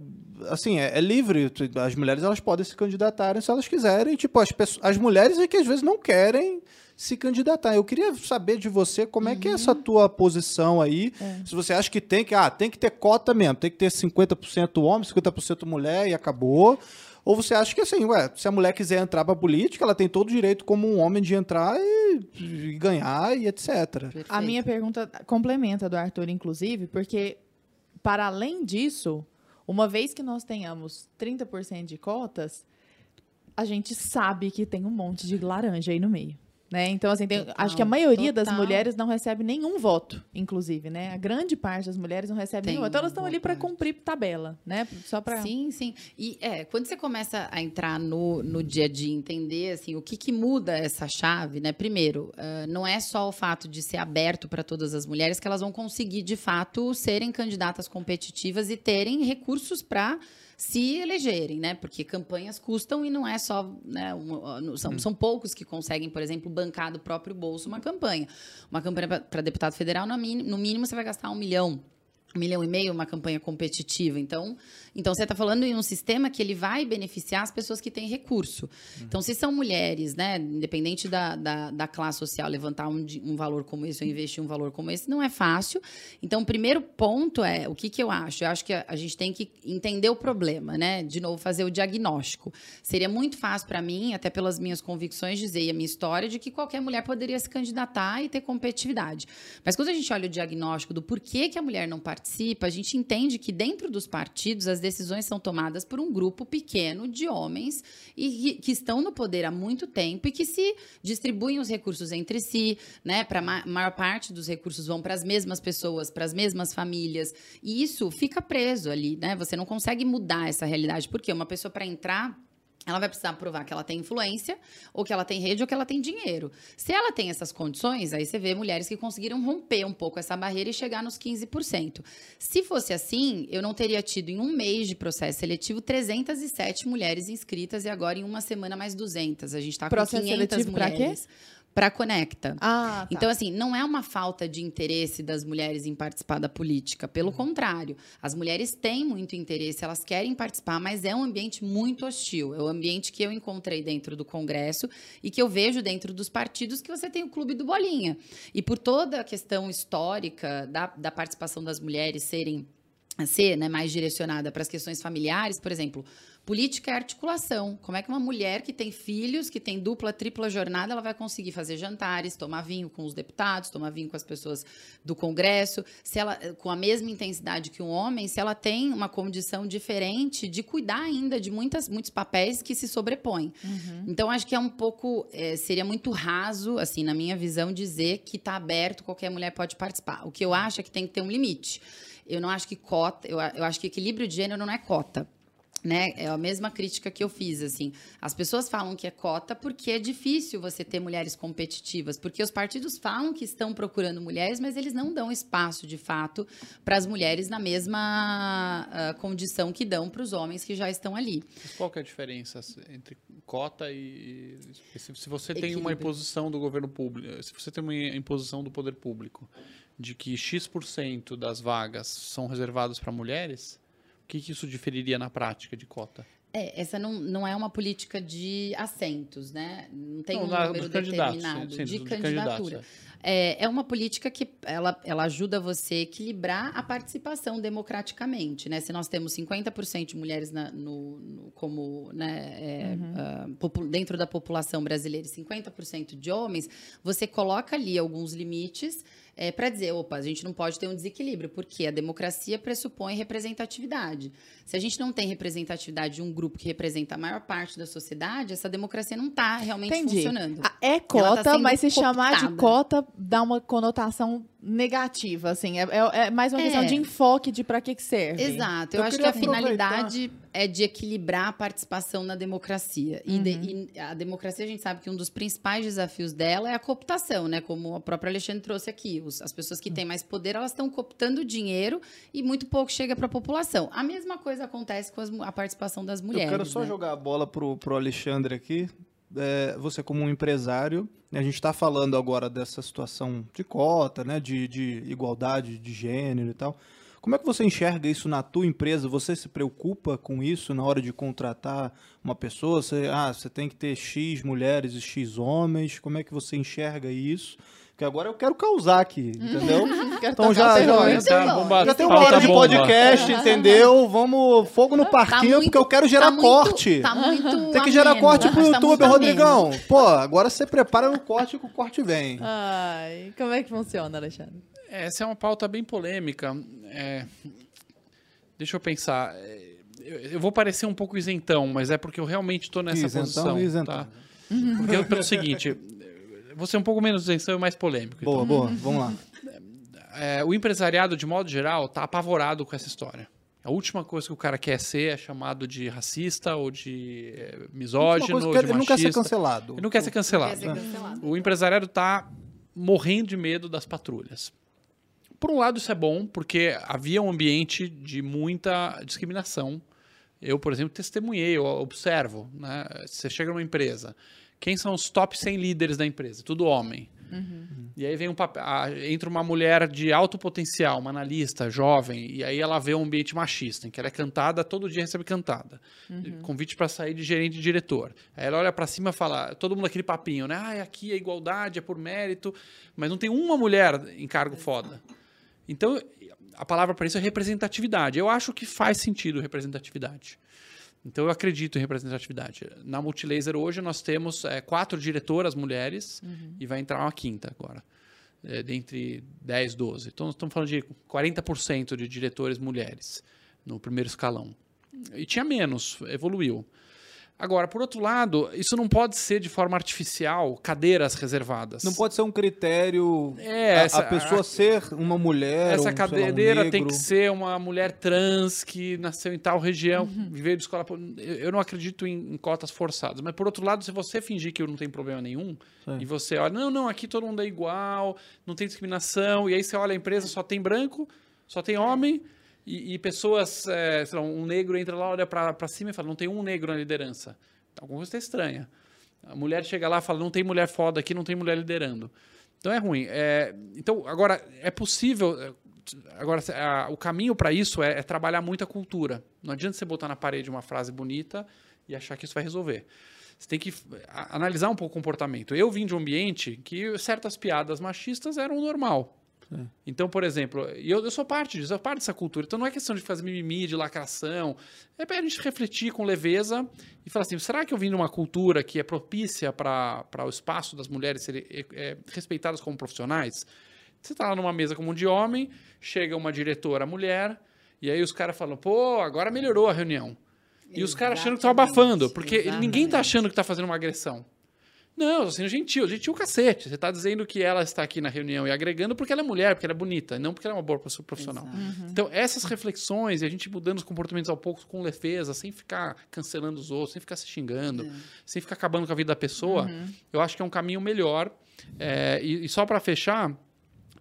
assim, é, é, livre, as mulheres elas podem se candidatarem se elas quiserem, tipo, as, pessoas, as mulheres é que às vezes não querem se candidatar. Eu queria saber de você como uhum. é que é essa uhum. tua posição aí. É. Se você acha que tem que, ah, tem que ter cota mesmo, tem que ter 50% homem, 50% mulher e acabou. Ou você acha que assim, ué, se a mulher quiser entrar para política, ela tem todo o direito como um homem de entrar e, e ganhar e etc. Perfeito. A minha pergunta complementa do Arthur, inclusive, porque para além disso, uma vez que nós tenhamos 30% de cotas, a gente sabe que tem um monte de laranja aí no meio. Né? Então, assim, tem, total, acho que a maioria total. das mulheres não recebe nenhum voto, inclusive, né? A grande parte das mulheres não recebe tem nenhum. Então, elas estão ali para cumprir tabela, né? Só para Sim, sim. E é, quando você começa a entrar no, no dia a dia, entender assim, o que, que muda essa chave, né? Primeiro, uh, não é só o fato de ser aberto para todas as mulheres que elas vão conseguir, de fato, serem candidatas competitivas e terem recursos para se elegerem, né? Porque campanhas custam e não é só, né? Um, são, hum. são poucos que conseguem, por exemplo, bancar do próprio bolso uma campanha. Uma campanha para deputado federal, no mínimo, no mínimo, você vai gastar um milhão milhão e meio uma campanha competitiva. Então, então você está falando em um sistema que ele vai beneficiar as pessoas que têm recurso. Uhum. Então, se são mulheres, né, independente da, da, da classe social, levantar um, um, valor como esse ou investir um valor como esse, não é fácil. Então, o primeiro ponto é o que, que eu acho? Eu acho que a, a gente tem que entender o problema, né? De novo, fazer o diagnóstico. Seria muito fácil para mim, até pelas minhas convicções, dizer e a minha história de que qualquer mulher poderia se candidatar e ter competitividade. Mas quando a gente olha o diagnóstico do porquê que a mulher não participa, participa, a gente entende que dentro dos partidos as decisões são tomadas por um grupo pequeno de homens e que estão no poder há muito tempo e que se distribuem os recursos entre si, né? Para a maior parte dos recursos vão para as mesmas pessoas, para as mesmas famílias, e isso fica preso ali, né? Você não consegue mudar essa realidade, porque uma pessoa para entrar ela vai precisar provar que ela tem influência, ou que ela tem rede, ou que ela tem dinheiro. Se ela tem essas condições, aí você vê mulheres que conseguiram romper um pouco essa barreira e chegar nos 15%. Se fosse assim, eu não teria tido em um mês de processo seletivo 307 mulheres inscritas e agora em uma semana mais 200. A gente está com 500 seletivo mulheres. Pra quê? Para Conecta. Ah, tá. Então, assim, não é uma falta de interesse das mulheres em participar da política. Pelo uhum. contrário, as mulheres têm muito interesse, elas querem participar, mas é um ambiente muito hostil. É o ambiente que eu encontrei dentro do Congresso e que eu vejo dentro dos partidos que você tem o Clube do Bolinha. E por toda a questão histórica da, da participação das mulheres serem ser né, mais direcionada para as questões familiares, por exemplo, Política é articulação. Como é que uma mulher que tem filhos, que tem dupla, tripla jornada, ela vai conseguir fazer jantares, tomar vinho com os deputados, tomar vinho com as pessoas do Congresso, se ela com a mesma intensidade que um homem, se ela tem uma condição diferente de cuidar ainda de muitas, muitos papéis que se sobrepõem. Uhum. Então acho que é um pouco é, seria muito raso, assim, na minha visão, dizer que está aberto, qualquer mulher pode participar. O que eu acho é que tem que ter um limite. Eu não acho que cota, eu, eu acho que equilíbrio de gênero não é cota né? É a mesma crítica que eu fiz, assim. As pessoas falam que é cota porque é difícil você ter mulheres competitivas, porque os partidos falam que estão procurando mulheres, mas eles não dão espaço, de fato, para as mulheres na mesma uh, condição que dão para os homens que já estão ali. Mas qual que é a diferença entre cota e se, se você tem Equilíbrio. uma imposição do governo público, se você tem uma imposição do poder público de que X% das vagas são reservadas para mulheres, o que, que isso diferiria na prática de cota? É, essa não, não é uma política de assentos, né? Não tem não, um número determinado sim, sim, de candidatura. É. é, é uma política que ela, ela ajuda você a equilibrar a participação democraticamente, né? Se nós temos 50% de mulheres na, no, no, como né, é, uhum. uh, dentro da população brasileira e 50% de homens, você coloca ali alguns limites é, para dizer, opa, a gente não pode ter um desequilíbrio, porque a democracia pressupõe representatividade. Se a gente não tem representatividade de um grupo que representa a maior parte da sociedade, essa democracia não está realmente Entendi. funcionando. É tá cota, tá mas se cooptada. chamar de cota dá uma conotação negativa, assim. É, é, é mais uma questão é. de enfoque de para que, que serve. Exato. Eu, Eu acho que a finalidade é de equilibrar a participação na democracia. E, de, uhum. e, a democracia, a gente sabe que um dos principais desafios dela é a cooptação, né? Como o próprio Alexandre trouxe aqui. Os, as pessoas que têm mais poder, elas estão cooptando dinheiro e muito pouco chega para a população. A mesma coisa acontece com as, a participação das mulheres. Eu quero só né? jogar a bola pro, pro Alexandre aqui. É, você como um empresário, a gente está falando agora dessa situação de cota, né, de, de igualdade de gênero e tal. Como é que você enxerga isso na tua empresa? Você se preocupa com isso na hora de contratar uma pessoa? Você, ah, você tem que ter X mulheres e X homens. Como é que você enxerga isso? Porque agora eu quero causar aqui, entendeu? então já, já, já, já tem uma hora de podcast, entendeu? Vamos fogo no tá parquinho, tá muito, porque eu quero gerar tá corte. Muito, tá muito tem que gerar ameno, corte pro tá YouTube, Rodrigão. Pô, agora você prepara no corte que o corte vem. Ai, como é que funciona, Alexandre? Essa é uma pauta bem polêmica. É... Deixa eu pensar. É, eu vou parecer um pouco isentão, mas é porque eu realmente estou nessa isentão, posição. Isentão. Tá? Porque, pelo seguinte, você é um pouco menos isentão e mais polêmico. Boa, então. boa, vamos lá. É, o empresariado, de modo geral, está apavorado com essa história. A última coisa que o cara quer ser é chamado de racista ou de é, misógino. Ou de ele não quer ser cancelado. Ele não quer ser cancelado. Quer ser cancelado. O empresariado está morrendo de medo das patrulhas. Por um lado, isso é bom, porque havia um ambiente de muita discriminação. Eu, por exemplo, testemunhei, eu observo. Né? Você chega numa empresa, quem são os top 100 líderes da empresa? Tudo homem. Uhum. E aí vem um papel, entra uma mulher de alto potencial, uma analista, jovem, e aí ela vê um ambiente machista, em que ela é cantada, todo dia recebe cantada. Uhum. Convite para sair de gerente e diretor. Aí ela olha para cima e fala, todo mundo aquele papinho, né? Ah, aqui é igualdade, é por mérito, mas não tem uma mulher em cargo foda. Então, a palavra para isso é representatividade. Eu acho que faz sentido representatividade. Então, eu acredito em representatividade. Na Multilaser, hoje, nós temos é, quatro diretoras mulheres uhum. e vai entrar uma quinta agora. É, dentre 10, 12. Então, estamos falando de 40% de diretores mulheres no primeiro escalão. E tinha menos, evoluiu. Agora, por outro lado, isso não pode ser de forma artificial, cadeiras reservadas. Não pode ser um critério é, essa, a, pessoa a, ser uma mulher. Essa um, cadeira um tem que ser uma mulher trans que nasceu em tal região, uhum. veio de escola. Eu não acredito em, em, cotas forçadas. Mas, por outro lado, se você fingir que não tem problema nenhum, Sim. e você olha, não, não, aqui todo mundo é igual, não tem discriminação, e aí você olha a empresa, só tem branco, só tem homem e, e pessoas, é, lá, um negro entra lá, olha para cima e fala, não tem um negro na liderança. Alguma coisa está estranha. A mulher chega lá e fala, não tem mulher foda aqui, não tem mulher liderando. Então é ruim. É, então, agora, é possível... É, agora, a, o caminho para isso é, é trabalhar muita cultura. Não adianta você botar na parede uma frase bonita e achar que isso vai resolver. Você tem que analisar um pouco o comportamento. Eu vim de um ambiente que certas piadas machistas eram normal. É. Então, por exemplo, eu, eu sou parte disso, eu sou parte dessa cultura. Então não é questão de fazer mimimi, de lacração. É para a gente refletir com leveza e falar assim: será que eu vim de uma cultura que é propícia para o espaço das mulheres serem é, é, respeitadas como profissionais? Você está lá numa mesa como um de homem, chega uma diretora mulher, e aí os caras falam: pô, agora melhorou a reunião. E os caras achando que estão abafando, porque exatamente. ninguém está achando que está fazendo uma agressão. Não, estou sendo gentil. Gentil cacete. Você está dizendo que ela está aqui na reunião e agregando porque ela é mulher, porque ela é bonita, não porque ela é uma boa profissional. Uhum. Então, essas reflexões e a gente mudando os comportamentos ao pouco com leveza, sem ficar cancelando os outros, sem ficar se xingando, uhum. sem ficar acabando com a vida da pessoa, uhum. eu acho que é um caminho melhor. É, e, e, só para fechar,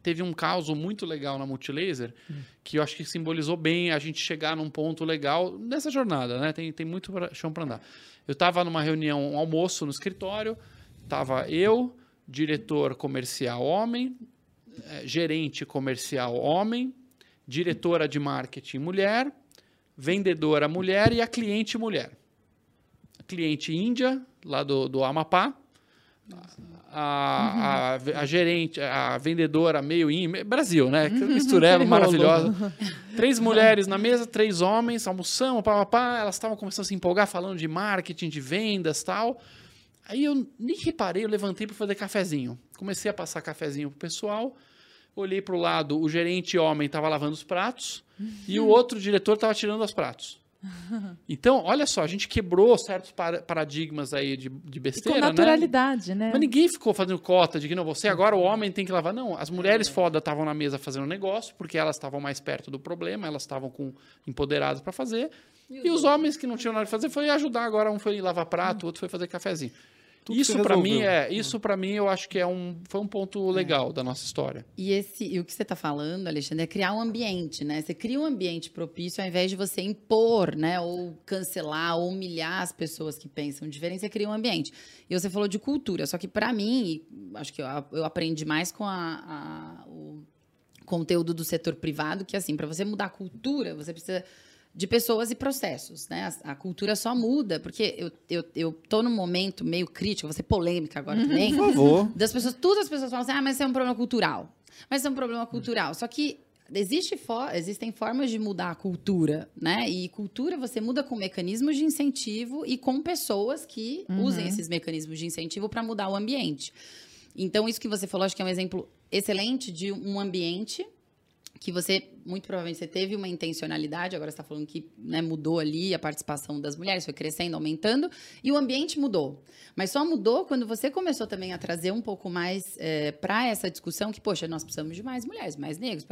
teve um caso muito legal na Multilaser hum. que eu acho que simbolizou bem a gente chegar num ponto legal nessa jornada, né? Tem, tem muito chão para andar. Eu estava numa reunião, um almoço no escritório, Tava eu, diretor comercial homem, é, gerente comercial homem, diretora de marketing mulher, vendedora mulher e a cliente mulher. A cliente índia, lá do, do Amapá, a, a, a, gerente, a vendedora meio índia, Brasil, né? Mistureba maravilhosa. Três mulheres na mesa, três homens, almoçamos, pá, pá, pá. Elas estavam começando a se empolgar, falando de marketing, de vendas tal. Aí eu nem reparei, eu levantei para fazer cafezinho. Comecei a passar cafezinho pro pessoal. Olhei para o lado, o gerente homem estava lavando os pratos uhum. e o outro diretor estava tirando os pratos. Então, olha só, a gente quebrou certos paradigmas aí de, de besteira, e com naturalidade, né? né? Mas ninguém ficou fazendo cota de que não, você agora o homem tem que lavar. Não, as mulheres é. foda estavam na mesa fazendo negócio, porque elas estavam mais perto do problema, elas estavam com empoderadas para fazer. E, e os homens que não tinham nada de fazer foi ajudar agora, um foi lavar prato, o outro foi fazer cafezinho. Tudo isso para mim é, isso para mim eu acho que é um foi um ponto é. legal é. da nossa história. E esse, e o que você está falando, Alexandre, é criar um ambiente, né? Você cria um ambiente propício ao invés de você impor, né, ou cancelar, ou humilhar as pessoas que pensam diferente, você cria um ambiente. E você falou de cultura, só que para mim, acho que eu, eu, aprendi mais com a, a, o conteúdo do setor privado, que assim, para você mudar a cultura, você precisa de pessoas e processos, né? A, a, cultura só muda, porque eu, eu, eu tô num momento meio crítico, vou ser polêmica agora uhum. também. Por favor. Das pessoas, todas as pessoas falam assim, ah, mas isso é um problema cultural. Mas isso é um problema cultural. Só que existe for, existem formas de mudar a cultura, né? E cultura você muda com mecanismos de incentivo e com pessoas que uhum. usem esses mecanismos de incentivo para mudar o ambiente. Então, isso que você falou, acho que é um exemplo excelente de um ambiente que você, muito provavelmente, você teve uma intencionalidade, agora você está falando que né, mudou ali a participação das mulheres, foi crescendo, aumentando, e o ambiente mudou. Mas só mudou quando você começou também a trazer um pouco mais é, para essa discussão que, poxa, nós precisamos de mais mulheres, mais negros.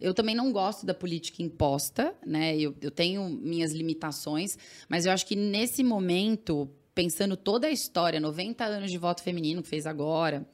Eu também não gosto da política imposta, né? Eu, eu tenho minhas limitações, mas eu acho que nesse momento, pensando toda a história, 90 anos de voto feminino fez agora,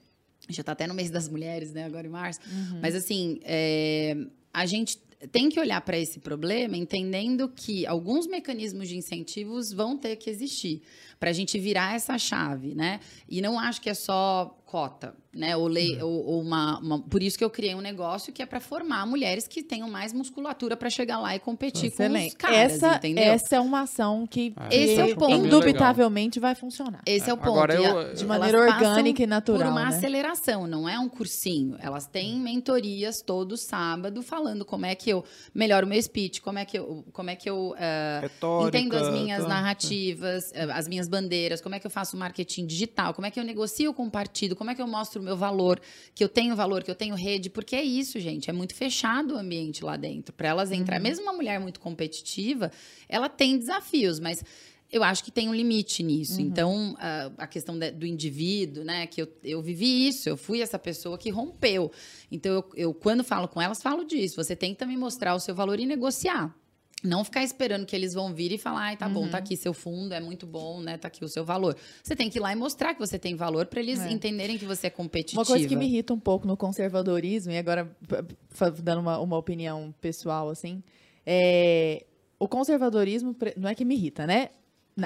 já está até no mês das mulheres, né? Agora em março. Uhum. Mas assim, é, a gente tem que olhar para esse problema entendendo que alguns mecanismos de incentivos vão ter que existir para a gente virar essa chave, né? E não acho que é só cota, né? Ou, lei, uhum. ou, ou uma, uma, Por isso que eu criei um negócio que é para formar mulheres que tenham mais musculatura para chegar lá e competir Excelente. com os caras, essa, entendeu? Essa é uma ação que, ah, esse é o ponto. indubitavelmente vai funcionar. Esse é, o ponto. Agora eu, de maneira orgânica e natural. Por uma né? aceleração, não é um cursinho. Elas têm mentorias todo sábado falando como é que eu melhoro o meu speech, como é que eu, como é que eu uh, entendo as minhas tá. narrativas, uh, as minhas bandeiras, como é que eu faço marketing digital, como é que eu negocio com o partido, como é que eu mostro o meu valor, que eu tenho valor, que eu tenho rede, porque é isso, gente, é muito fechado o ambiente lá dentro. Para elas entrar, uhum. mesmo uma mulher muito competitiva, ela tem desafios, mas eu acho que tem um limite nisso. Uhum. Então, a, a questão de, do indivíduo, né? Que eu, eu vivi isso, eu fui essa pessoa que rompeu. Então, eu, eu, quando falo com elas, falo disso. Você tem que também mostrar o seu valor e negociar. Não ficar esperando que eles vão vir e falar, ai, tá uhum. bom, tá uhum. aqui seu fundo, é muito bom, né? Tá aqui o seu valor. Você tem que ir lá e mostrar que você tem valor para eles é. entenderem que você é competitivo. Uma coisa que me irrita um pouco no conservadorismo, e agora dando uma, uma opinião pessoal, assim, é, o conservadorismo não é que me irrita, né?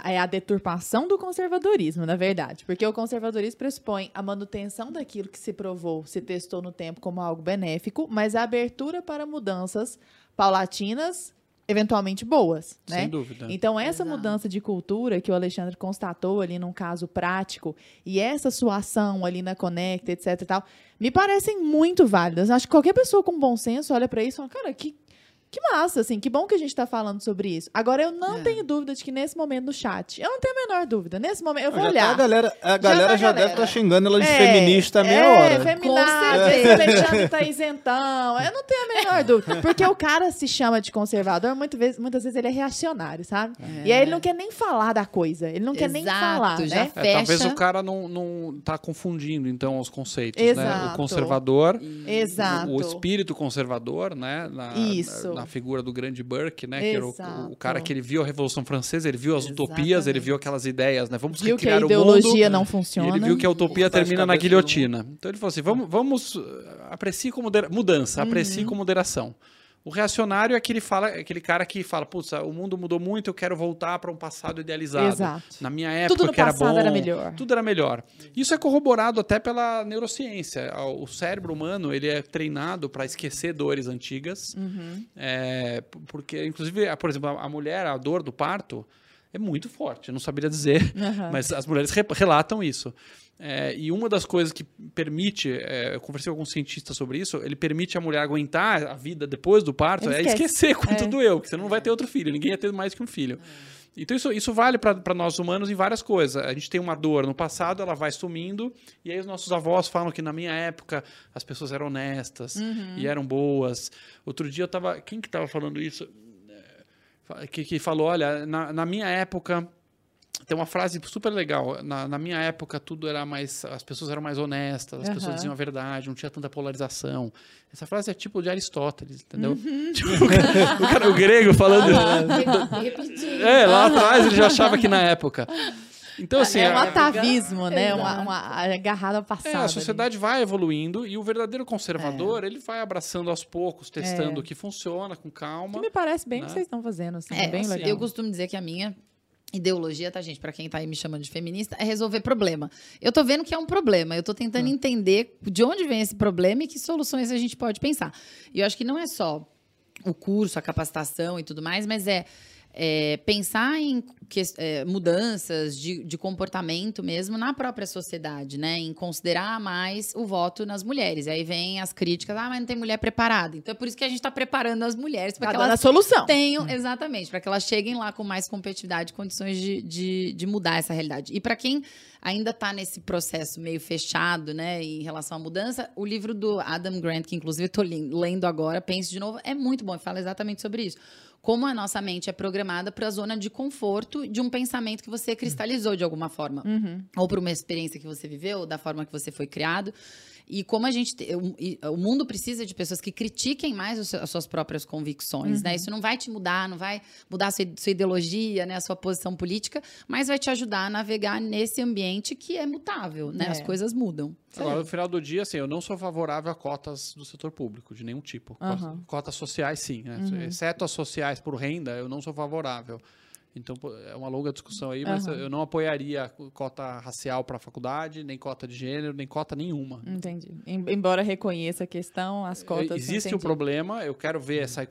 É a deturpação do conservadorismo, na verdade. Porque o conservadorismo pressupõe a manutenção daquilo que se provou, se testou no tempo como algo benéfico, mas a abertura para mudanças paulatinas eventualmente boas, né? Sem dúvida. Então essa Exato. mudança de cultura que o Alexandre constatou ali num caso prático e essa sua ação ali na Conecta, etc e tal, me parecem muito válidas. Acho que qualquer pessoa com bom senso olha para isso e fala, cara, que que massa, assim, que bom que a gente está falando sobre isso. Agora, eu não é. tenho dúvida de que nesse momento no chat, eu não tenho a menor dúvida. Nesse momento, eu vou já olhar. Tá a galera, a galera já, já deve estar tá xingando ela de é, feminista a meia é, hora. Esse Alexandre tá isentão. Eu não tenho a menor dúvida. Porque o cara se chama de conservador, muitas vezes, muitas vezes ele é reacionário, sabe? É. E aí ele não quer nem falar da coisa. Ele não Exato, quer nem falar, já né? É, talvez o cara não, não tá confundindo, então, os conceitos, Exato. né? O conservador, Exato. O, o espírito conservador, né? Na, Isso. na, na figura do grande Burke, né? Que era o, o, cara que ele viu a Revolução Francesa, ele viu as Exatamente. utopias, ele viu aquelas ideias, né? Vamos viu recriar que a ideologia mundo, não funciona. ele viu que a utopia termina na guilhotina. Então ele falou assim: vamos, vamos aprecie com moderação. Mudança, uhum. aprecie com moderação. O reacionário é aquele, fala, é aquele cara que fala, putz, o mundo mudou muito, eu quero voltar para um passado idealizado. Exato. Na minha época, Tudo no era bom. era melhor. Tudo era melhor. Isso é corroborado até pela neurociência. O cérebro humano ele é treinado para esquecer dores antigas. Uhum. É, porque, inclusive, por exemplo, a mulher, a dor do parto é muito forte. Eu não saberia dizer, uhum. mas as mulheres relatam isso. É, e uma das coisas que permite, é, eu conversei com alguns cientistas sobre isso, ele permite a mulher aguentar a vida depois do parto, é esquecer quanto é. doeu, porque você não vai ter outro filho, ninguém ia ter mais que um filho. Então isso, isso vale para nós humanos em várias coisas. A gente tem uma dor no passado, ela vai sumindo, e aí os nossos avós falam que na minha época as pessoas eram honestas uhum. e eram boas. Outro dia eu tava. Quem que estava falando isso? que, que falou: olha, na, na minha época tem uma frase super legal. Na, na, minha época, tudo era mais. As pessoas eram mais honestas, as uhum. pessoas diziam a verdade, não tinha tanta polarização. Essa frase é tipo de Aristóteles, entendeu? Uhum. Tipo, o, cara, o, cara, o, grego falando. Uhum. é, lá atrás ele já achava que na época. Então, assim, é um atavismo, né? Uma, uma agarrada passada. É, a sociedade ali. vai evoluindo e o verdadeiro conservador, é. ele vai abraçando aos poucos, testando é. o que funciona, com calma. Que me parece bem né? o que vocês estão fazendo, assim, é, bem assim, legal. Eu costumo dizer que a minha Ideologia, tá, gente? Para quem tá aí me chamando de feminista, é resolver problema. Eu tô vendo que é um problema. Eu tô tentando hum. entender de onde vem esse problema e que soluções a gente pode pensar. E eu acho que não é só o curso, a capacitação e tudo mais, mas é é, pensar em que, é, mudanças de, de, comportamento mesmo na própria sociedade, né? Em considerar mais o voto nas mulheres. E aí vem as críticas, ah, mas não tem mulher preparada. Então é por isso que a gente está preparando as mulheres para tá que elas solução. tenham, hum. exatamente, para que elas cheguem lá com mais competitividade, condições de, de, de mudar essa realidade. E para quem ainda está nesse processo meio fechado, né, em relação à mudança, o livro do Adam Grant, que inclusive estou lendo agora, Pense de Novo, é muito bom e fala exatamente sobre isso como a nossa mente é programada para a zona de conforto de um pensamento que você cristalizou de alguma forma. Uhum. Ou por uma experiência que você viveu, ou da forma que você foi criado. E como a gente. O, mundo precisa de pessoas que critiquem mais as suas próprias convicções, né? uhum. né? Isso não vai te mudar, não vai mudar a sua, sua, ideologia, né? a sua posição política, mas vai te ajudar a navegar nesse ambiente que é mutável, né? É. As coisas mudam. Agora, no final do dia, assim, eu não sou favorável a cotas do setor público, de nenhum tipo. Uhum. Cotas sociais, sim. Né? Uhum. Exceto as sociais por renda, eu não sou favorável. Então é uma longa discussão aí, mas uhum. eu não apoiaria cota racial para a faculdade, nem cota de gênero, nem cota nenhuma. Entendi. Embora reconheça a questão, as cotas. Existe o um problema, eu quero ver essa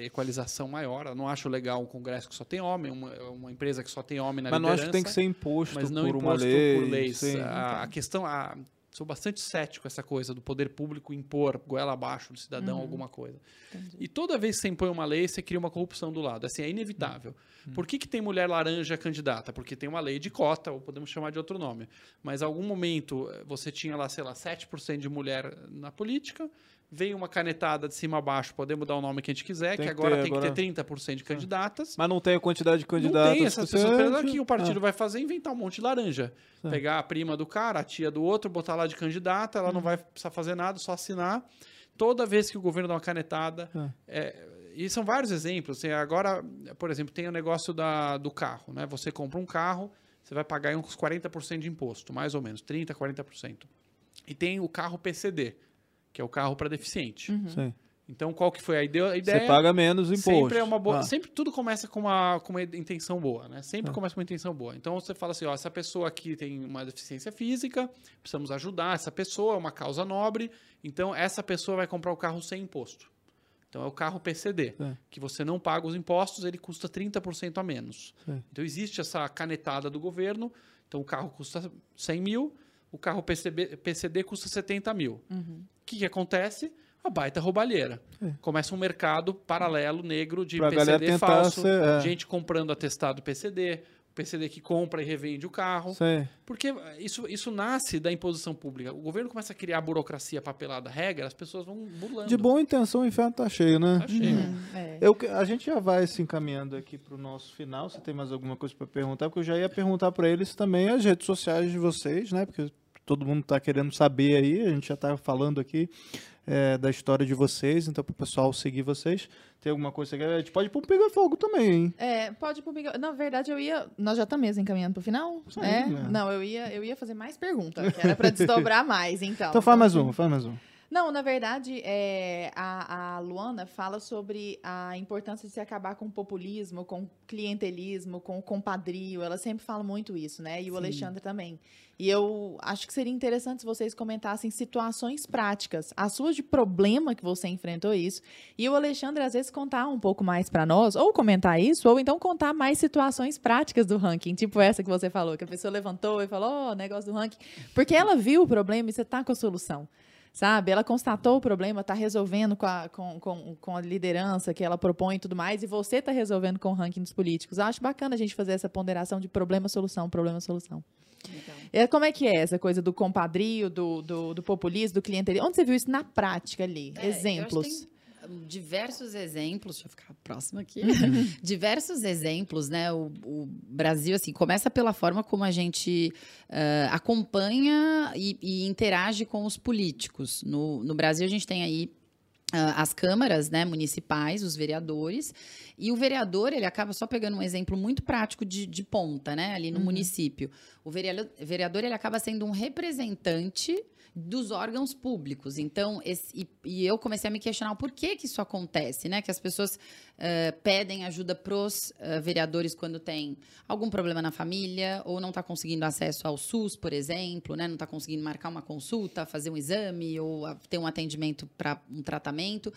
equalização maior. Eu não acho legal um congresso que só tem homem, uma, uma empresa que só tem homem na mas liderança. Mas não acho que tem que ser imposto mas não por imposto uma lei. por leis. A, a, questão, a, sou bastante cético essa coisa do poder público impor goela abaixo do cidadão uhum. alguma coisa. Entendi. E toda vez que você impõe uma lei, você cria uma corrupção do lado. Assim, é inevitável. Uhum. Por que, que tem mulher laranja candidata? Porque tem uma lei de cota, ou podemos chamar de outro nome. Mas em algum momento eh, você tinha lá, sei lá, 7% de mulher na política, veio uma canetada de cima a baixo, podemos dar o nome que a gente quiser, tem que, agora ter, tem agora... que ter 30% de candidatas. Mas não tem a quantidade de candidatas. Não tem essas pessoas. O que o partido ah. vai fazer inventar um monte de laranja. Pegar a prima do cara, a tia do outro, botar lá de candidata, ela não vai precisar fazer nada, só assinar. Toda vez que o governo dá uma canetada. É. É, e são vários exemplos. Assim, agora, por exemplo, tem o negócio da, do carro. Né? Você compra um carro, você vai pagar uns 40% de imposto, mais ou menos, 30%, 40%. E tem o carro PCD que é o carro para deficiente. Uhum. Então, qual que foi a ideia? Você paga menos imposto. Sempre é uma boa. Ah. Sempre tudo começa com uma, com uma intenção boa, né? Sempre ah. começa com uma intenção boa. Então você fala assim: ó, essa pessoa aqui tem uma deficiência física, precisamos ajudar essa pessoa, é uma causa nobre. Então essa pessoa vai comprar o carro sem imposto. Então é o carro PCD, é. que você não paga os impostos, ele custa 30% a menos. É. Então existe essa canetada do governo. Então o carro custa 100 mil, o carro PCB, PCD custa 70 mil. O uhum. que, que acontece? A baita roubalheira. É. Começa um mercado paralelo negro de pra PCD falso, ser, é. gente comprando atestado PCD, PCD que compra e revende o carro. Sei. Porque isso, isso nasce da imposição pública. O governo começa a criar burocracia, papelada, regra, as pessoas vão burlando. De boa intenção, o inferno tá cheio, né? Tá cheio. Uhum. É. Eu, a gente já vai se encaminhando aqui para o nosso final. Você tem mais alguma coisa para perguntar? Porque eu já ia perguntar para eles também as redes sociais de vocês, né? Porque todo mundo está querendo saber aí, a gente já está falando aqui é, da história de vocês, então para o pessoal seguir vocês. Tem alguma coisa que a gente pode ir pro Pinga Fogo também, hein? É, pode ir pro Pinga Na verdade, eu ia. Nós já estamos mesmo encaminhando pro final? Sim, é? é? Não, eu ia, eu ia fazer mais perguntas, que era para desdobrar mais, então. Então faz mais uma, faz mais uma. Não, na verdade, é, a, a, Luana fala sobre a importância de se acabar com o populismo, com o clientelismo, com o compadrio. Ela sempre fala muito isso, né? E o Sim. Alexandre também. E eu acho que seria interessante se vocês comentassem situações práticas, as suas de problema que você enfrentou isso. E o Alexandre, às vezes, contar um pouco mais para nós, ou comentar isso, ou então contar mais situações práticas do ranking, tipo essa que você falou, que a pessoa levantou e falou, ó, oh, negócio do ranking. Porque ela viu o problema e você tá com a solução sabe? Ela constatou o problema, está resolvendo com a, com, com, com, a liderança que ela propõe e tudo mais, e você está resolvendo com o ranking dos políticos. Eu acho bacana a gente fazer essa ponderação de problema-solução, problema-solução. É, como é que é essa coisa do compadrio, do, do, do populismo, do clientelismo? Onde você viu isso na prática ali? É, Exemplos. Diversos exemplos, deixa eu ficar próxima aqui, diversos exemplos, né? O, o, Brasil, assim, começa pela forma como a gente uh, acompanha e, e, interage com os políticos. No, no Brasil, a gente tem aí Uh, as câmaras né, municipais, os vereadores, e o vereador ele acaba só pegando um exemplo muito prático de, de ponta, né, ali no uhum. município. O vereador, vereador ele acaba sendo um representante dos órgãos públicos. Então, esse, e, e, eu comecei a me questionar o porquê que isso acontece, né? Que as pessoas uh, pedem ajuda pros uh, vereadores quando tem algum problema na família ou não está conseguindo acesso ao SUS, por exemplo, né? Não está conseguindo marcar uma consulta, fazer um exame ou ter um atendimento para um tratamento.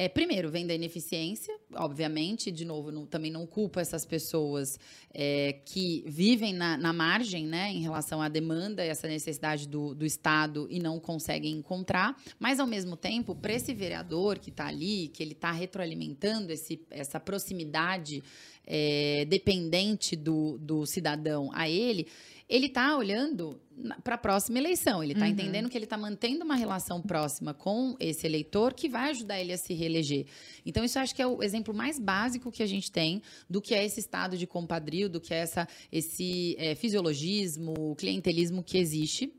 É, primeiro, vem da ineficiência, obviamente. De novo, não, também não culpo essas pessoas é, que vivem na, na, margem, né, em relação à demanda e essa necessidade do, do Estado e não conseguem encontrar. Mas, ao mesmo tempo, para esse vereador que está ali, que ele está retroalimentando esse, essa proximidade é, dependente do, do cidadão a ele, ele está olhando para a próxima eleição. Ele está uhum. entendendo que ele está mantendo uma relação próxima com esse eleitor que vai ajudar ele a se reeleger. Então, isso acho que é o exemplo mais básico que a gente tem do que é esse estado de compadrio, do que é essa, esse é, fisiologismo, clientelismo que existe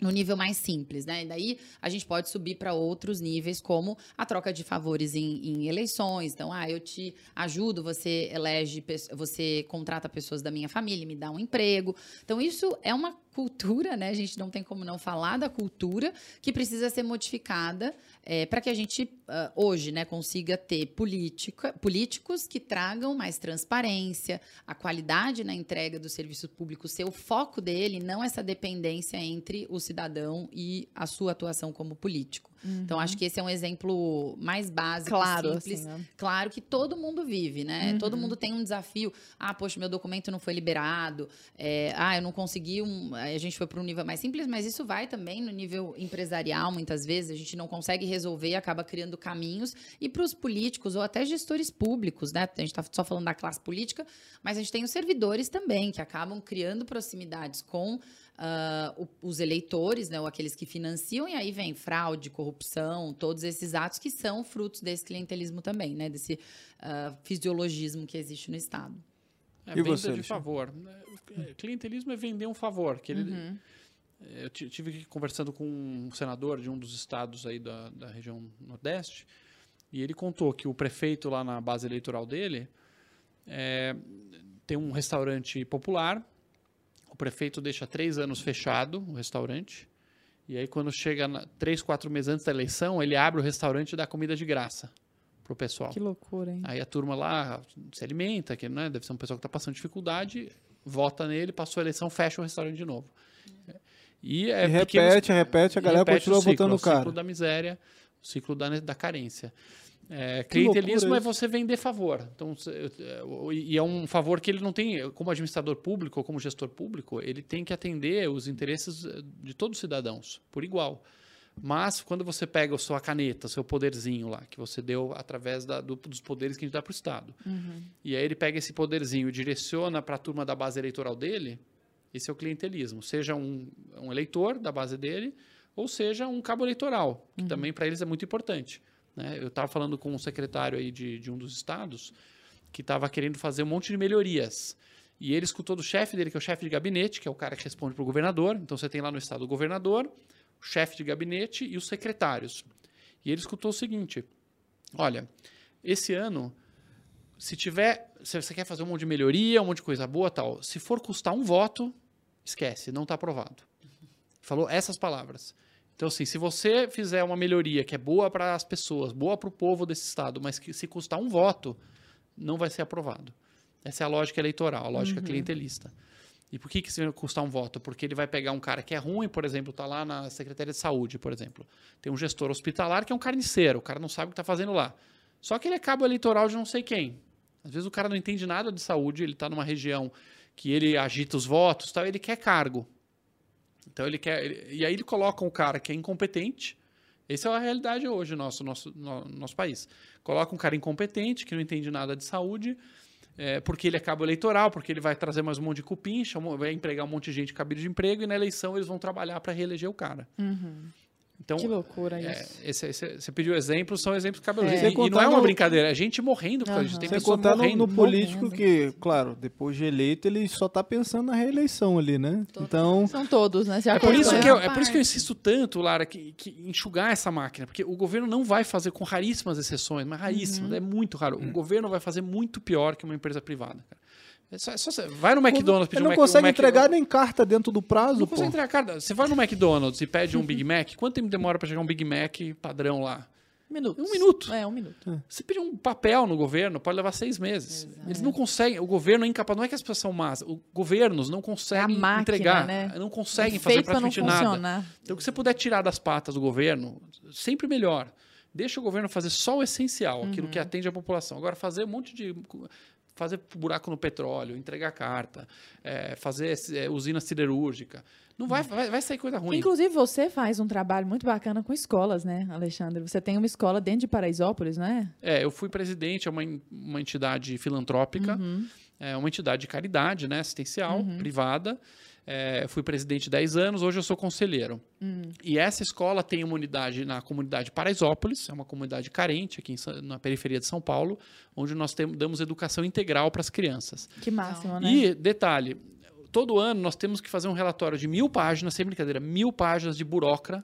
no nível mais simples, né? E daí a gente pode subir para outros níveis, como a troca de favores em, em, eleições. Então, ah, eu te ajudo, você elege, você contrata pessoas da minha família, me dá um emprego. Então, isso é uma cultura, né? A gente não tem como não falar da cultura que precisa ser modificada é, para que a gente uh, hoje, né, consiga ter política, políticos que tragam mais transparência, a qualidade na entrega do serviço público ser o foco dele, não essa dependência entre o cidadão e a sua atuação como político. Uhum. Então, acho que esse é um exemplo mais básico, claro, simples. Assim, né? Claro que todo mundo vive, né? Uhum. Todo mundo tem um desafio. Ah, poxa, meu documento não foi liberado. É, ah, eu não consegui um. A gente foi para um nível mais simples, mas isso vai também no nível empresarial, muitas vezes. A gente não consegue resolver e acaba criando caminhos. E para os políticos, ou até gestores públicos, né? A gente está só falando da classe política, mas a gente tem os servidores também, que acabam criando proximidades com uh, os eleitores, né, ou aqueles que financiam, e aí vem fraude, corrupção, todos esses atos que são frutos desse clientelismo também, né, desse uh, fisiologismo que existe no Estado. É, e venda você, de favor. É, clientelismo é vender um favor. Que ele, uhum. É, eu tive conversando com um senador de um dos estados aí da, da região Nordeste, e ele contou que o prefeito lá na base eleitoral dele é, tem um restaurante popular prefeito deixa três anos fechado o restaurante. E aí, quando chega na, três, quatro meses antes da eleição, ele abre o restaurante e dá comida de graça pro pessoal. Que loucura, hein? Aí a turma lá se alimenta, que né, deve ser um pessoal que está passando dificuldade, vota nele, passou a eleição, fecha o restaurante de novo. E, é e repete, repete, a galera repete continua ciclo, o cara. O ciclo da miséria, o ciclo da, da carência. É, clientelismo é você vender favor. Então, e é um favor que ele não tem, como administrador público ou como gestor público, ele tem que atender os interesses de todos os cidadãos, por igual. Mas, quando você pega a sua caneta, seu poderzinho lá, que você deu através da, do, dos poderes que a gente dá para o Estado, uhum. e aí ele pega esse poderzinho e direciona para a turma da base eleitoral dele, esse é o clientelismo. Seja um, um eleitor da base dele, ou seja um cabo eleitoral, que uhum. também para eles é muito importante. Né? Eu estava falando com um secretário aí de, de um dos estados que estava querendo fazer um monte de melhorias. E ele escutou do chefe dele, que é o chefe de gabinete, que é o cara que responde para o governador. Então você tem lá no estado o governador, o chefe de gabinete e os secretários. E ele escutou o seguinte: olha, esse ano, se tiver. Se você quer fazer um monte de melhoria, um monte de coisa boa tal, se for custar um voto, esquece, não está aprovado. Falou essas palavras. Então, assim, se você fizer uma melhoria que é boa para as pessoas, boa para o povo desse estado, mas que se custar um voto, não vai ser aprovado. Essa é a lógica eleitoral, a lógica uhum. clientelista. E por que, que isso vai custar um voto? Porque ele vai pegar um cara que é ruim, por exemplo, está lá na Secretaria de Saúde, por exemplo. Tem um gestor hospitalar que é um carniceiro, o cara não sabe o que está fazendo lá. Só que ele é cabo eleitoral de não sei quem. Às vezes o cara não entende nada de saúde, ele está numa região que ele agita os votos, tal, ele quer cargo. Então ele quer. Ele, e aí ele coloca um cara que é incompetente. Essa é a realidade hoje no nosso, nosso, no, nosso país. Coloca um cara incompetente, que não entende nada de saúde, é, porque ele é cabo eleitoral, porque ele vai trazer mais um monte de cupim, chama, vai empregar um monte de gente cabide de emprego, e na eleição eles vão trabalhar para reeleger o cara. Uhum. Então, que loucura é, isso. esse, esse, você pediu exemplos, são exemplos cabelos. É. E, e não é uma no... brincadeira, é gente morrendo por causa disso. Tem Sem contar no, morrendo. no político morrendo. que, claro, depois de eleito, ele só tá pensando na reeleição ali, né? Então, São todos, né? É por, isso que eu, é por isso que eu insisto tanto, Lara, que, que enxugar essa máquina. Porque o governo não vai fazer, com raríssimas exceções, mas raríssimas, é muito raro. O governo vai fazer muito pior que uma empresa privada. Cara. É só, é só vai no McDonald's pedir ele um não Mac- um consegue Mac- entregar nem carta dentro do prazo, Não pô. consegue entregar carta. Você vai no McDonald's e pede um Big Mac, quanto tempo demora para chegar um Big Mac padrão lá? Minutos. Um minuto. É, um minuto. Você pedir um papel no governo, pode levar seis meses. Eles não conseguem. O governo é incapaz. Não é que as pessoas são más. Os governos não conseguem É a máquina, entregar. né? Não conseguem É fazer feito pra não praticamente nada. funcionar. Então, o que você puder tirar das patas do governo, sempre melhor. Deixa o governo fazer só o essencial, aquilo Uhum. que atende a população. Agora, fazer um monte de. Fazer buraco no petróleo, entregar carta, é, fazer é, usina siderúrgica. Não vai, vai, vai sair coisa ruim. Inclusive, você faz um trabalho muito bacana com escolas, né, Alexandre? Você tem uma escola dentro de Paraisópolis, não é? É, eu fui presidente, é uma, uma entidade filantrópica, Uhum. é uma entidade de caridade, né, assistencial, privada. É, fui presidente 10 anos, hoje eu sou conselheiro. Hum. E essa escola tem uma unidade na comunidade Paraisópolis, é uma comunidade carente aqui em na periferia de São Paulo, onde nós tem- damos educação integral para as crianças. Que máximo, né? E, detalhe, todo ano nós temos que fazer um relatório de mil páginas, sem brincadeira, mil páginas de burocra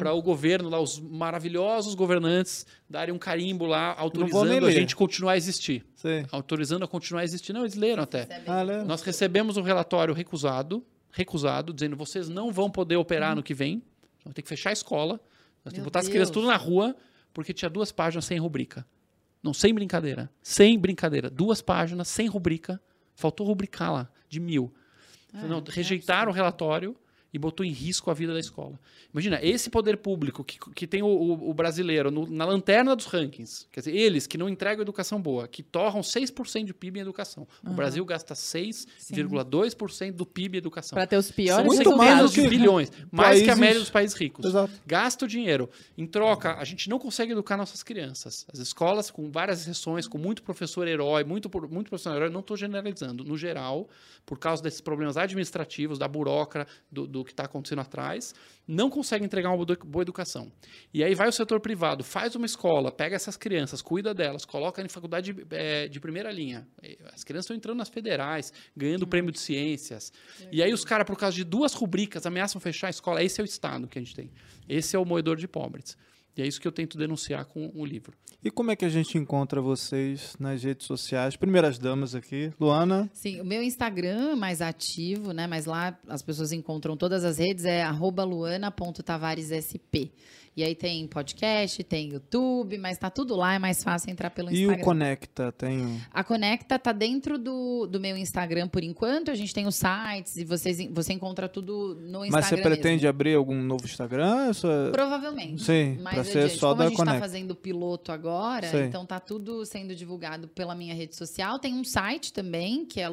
para o governo, lá, os maravilhosos governantes, darem um carimbo lá, autorizando a gente continuar a existir. Sei. Autorizando a continuar a existir. Não, eles leram até. Ah? Nós recebemos um relatório recusado, recusado, dizendo vocês não vão poder operar no que vem, vão ter que fechar a escola, nós temos que botar as crianças Deus. tudo na rua, porque tinha duas páginas sem rubrica. Não, sem brincadeira. Sem brincadeira. Duas páginas sem rubrica. Faltou rubricar lá, de mil. Ah, não, rejeitaram o relatório e botou em risco a vida da escola. Imagina, esse poder público que, que tem o, o- o brasileiro no- na lanterna dos rankings, quer dizer, eles que não entregam educação boa, que torram 6% de PIB em educação. O Brasil gasta 6,2% do PIB em educação. Para ter os piores São muito do de bilhões, mais que a média dos países ricos. Exato. Gasta o dinheiro. Em troca, a gente não consegue educar nossas crianças. As escolas, com várias exceções, com muito professor herói, muito, por- muito professor herói, não estou generalizando. No geral, por causa desses problemas administrativos, da burocra, do, do que está acontecendo atrás, não consegue entregar uma boa educação. E aí vai o setor privado, faz uma escola, pega essas crianças, cuida delas, coloca em faculdade de, eh, de primeira linha. As crianças estão entrando nas federais, ganhando prêmio de ciências. E aí os caras, por causa de duas rubricas, ameaçam fechar a escola. Esse é o Estado que a gente tem. Esse é o moedor de pobres. E é isso que eu tento denunciar com o livro. E como é que a gente encontra vocês nas redes sociais? Primeiras damas aqui. Luana, Sim, o meu Instagram é mais ativo, né? Mas lá as pessoas encontram todas as redes, é arroba luana.tavaresSP. E aí tem podcast, tem YouTube, mas tá tudo lá, é mais fácil entrar pelo e Instagram. o Conecta tem A Conecta tá dentro do, do meu Instagram por enquanto. A gente tem os sites e vocês, você encontra tudo no Instagram. Mas você pretende mesmo. abrir algum novo Instagram? Provavelmente. Sim, pra ser adiante. só Como da a gente tá Conecta. fazendo o piloto agora, Sei. então tá tudo sendo divulgado pela minha rede social. Tem um site também, que é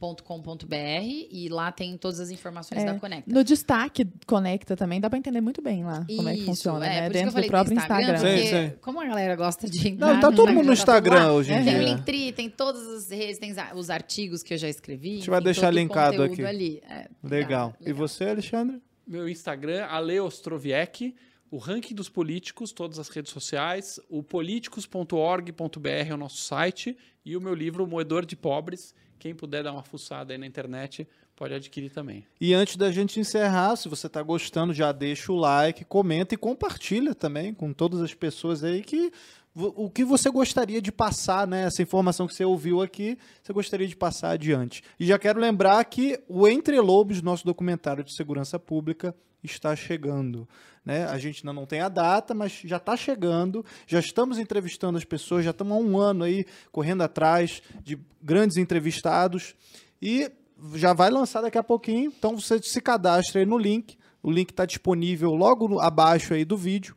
luanatavaresSP.com.br e lá tem todas as informações É, da Conecta. No destaque Conecta também, dá para entender muito bem lá como é que Isso, funciona, é, né? isso Dentro do próprio Instagram. Sei, porque sei. como a galera gosta de entrar Não, tá todo mundo no tá Instagram lá. hoje em Tem o dia. Linktree, tem todas as redes, tem os artigos que eu já escrevi. A gente vai deixar o linkado aqui. Ali. É, Legal. E você, Alexandre? Meu Instagram, Ale Ostroviec, o ranking dos políticos, todas as redes sociais, o políticos.org.br é o nosso site e o meu livro, O Moedor de Pobres. Quem puder dar uma fuçada aí na internet, pode adquirir também. E antes da gente encerrar, se você está gostando, já deixa o like, comenta e compartilha também com todas as pessoas aí que o que você gostaria de passar, né? Essa informação que você ouviu aqui, você gostaria de passar adiante. E já quero lembrar que o Entre Lobos, nosso documentário de segurança pública, está chegando. Né? A gente ainda não tem a data, mas já está chegando. Já estamos entrevistando as pessoas, já estamos há um ano aí correndo atrás de grandes entrevistados. E já vai lançar daqui a pouquinho. Então você se cadastra aí no link. O link está disponível logo abaixo aí do vídeo.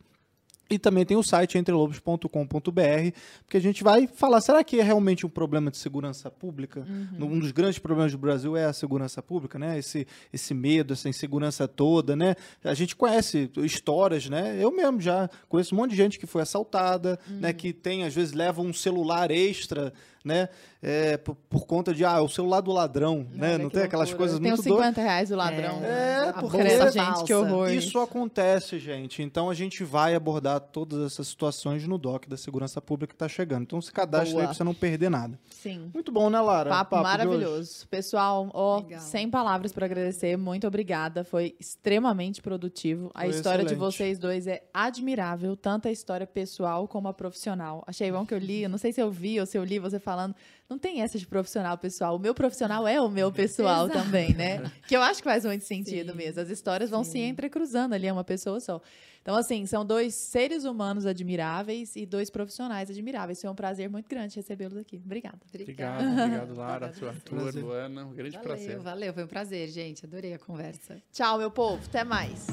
E também tem o site entrelobos.com.br, porque a gente vai falar, será que é realmente um problema de segurança pública? Um dos grandes problemas do Brasil é a segurança pública, né? Esse, esse medo, essa insegurança toda, né? A gente conhece histórias, né? Eu mesmo já conheço um monte de gente que foi assaltada, né? Que tem, às vezes, leva um celular extra né? É, por, por conta de, ah, o celular do ladrão, né? Olha Não tem aquelas loucura. coisas Tem muito doidas. 50 reais do ladrão. É, A porque bolsa gente, falsa. que horror. Isso acontece, gente. Então a gente vai abordar todas essas situações no DOC da Segurança Pública que está chegando. Então se cadastre Boa. aí para você não perder nada. Sim. Muito bom, né, Lara? Papo, O de hoje. maravilhoso. Pessoal, ó, Legal. sem palavras para agradecer, muito obrigada. Foi extremamente produtivo. A Foi história de excelente. vocês dois é admirável, tanto a história pessoal como a profissional. Achei bom que eu li, eu não sei se eu vi ou se eu li você falando. Não tem essa de profissional pessoal. O meu profissional é o meu pessoal Exato. também, né? Que eu acho que faz muito sentido Sim. mesmo. As histórias vão se Sim. entrecruzando ali, é uma pessoa só. Então, assim, são dois seres humanos admiráveis e dois profissionais admiráveis. Foi um prazer muito grande recebê-los aqui. Obrigada. Obrigado, obrigado, Lara, você. Arthur, Prazer. Luana. Um grande Valeu, prazer. valeu. Foi um prazer, gente. Adorei a conversa. Tchau, meu povo. Até mais.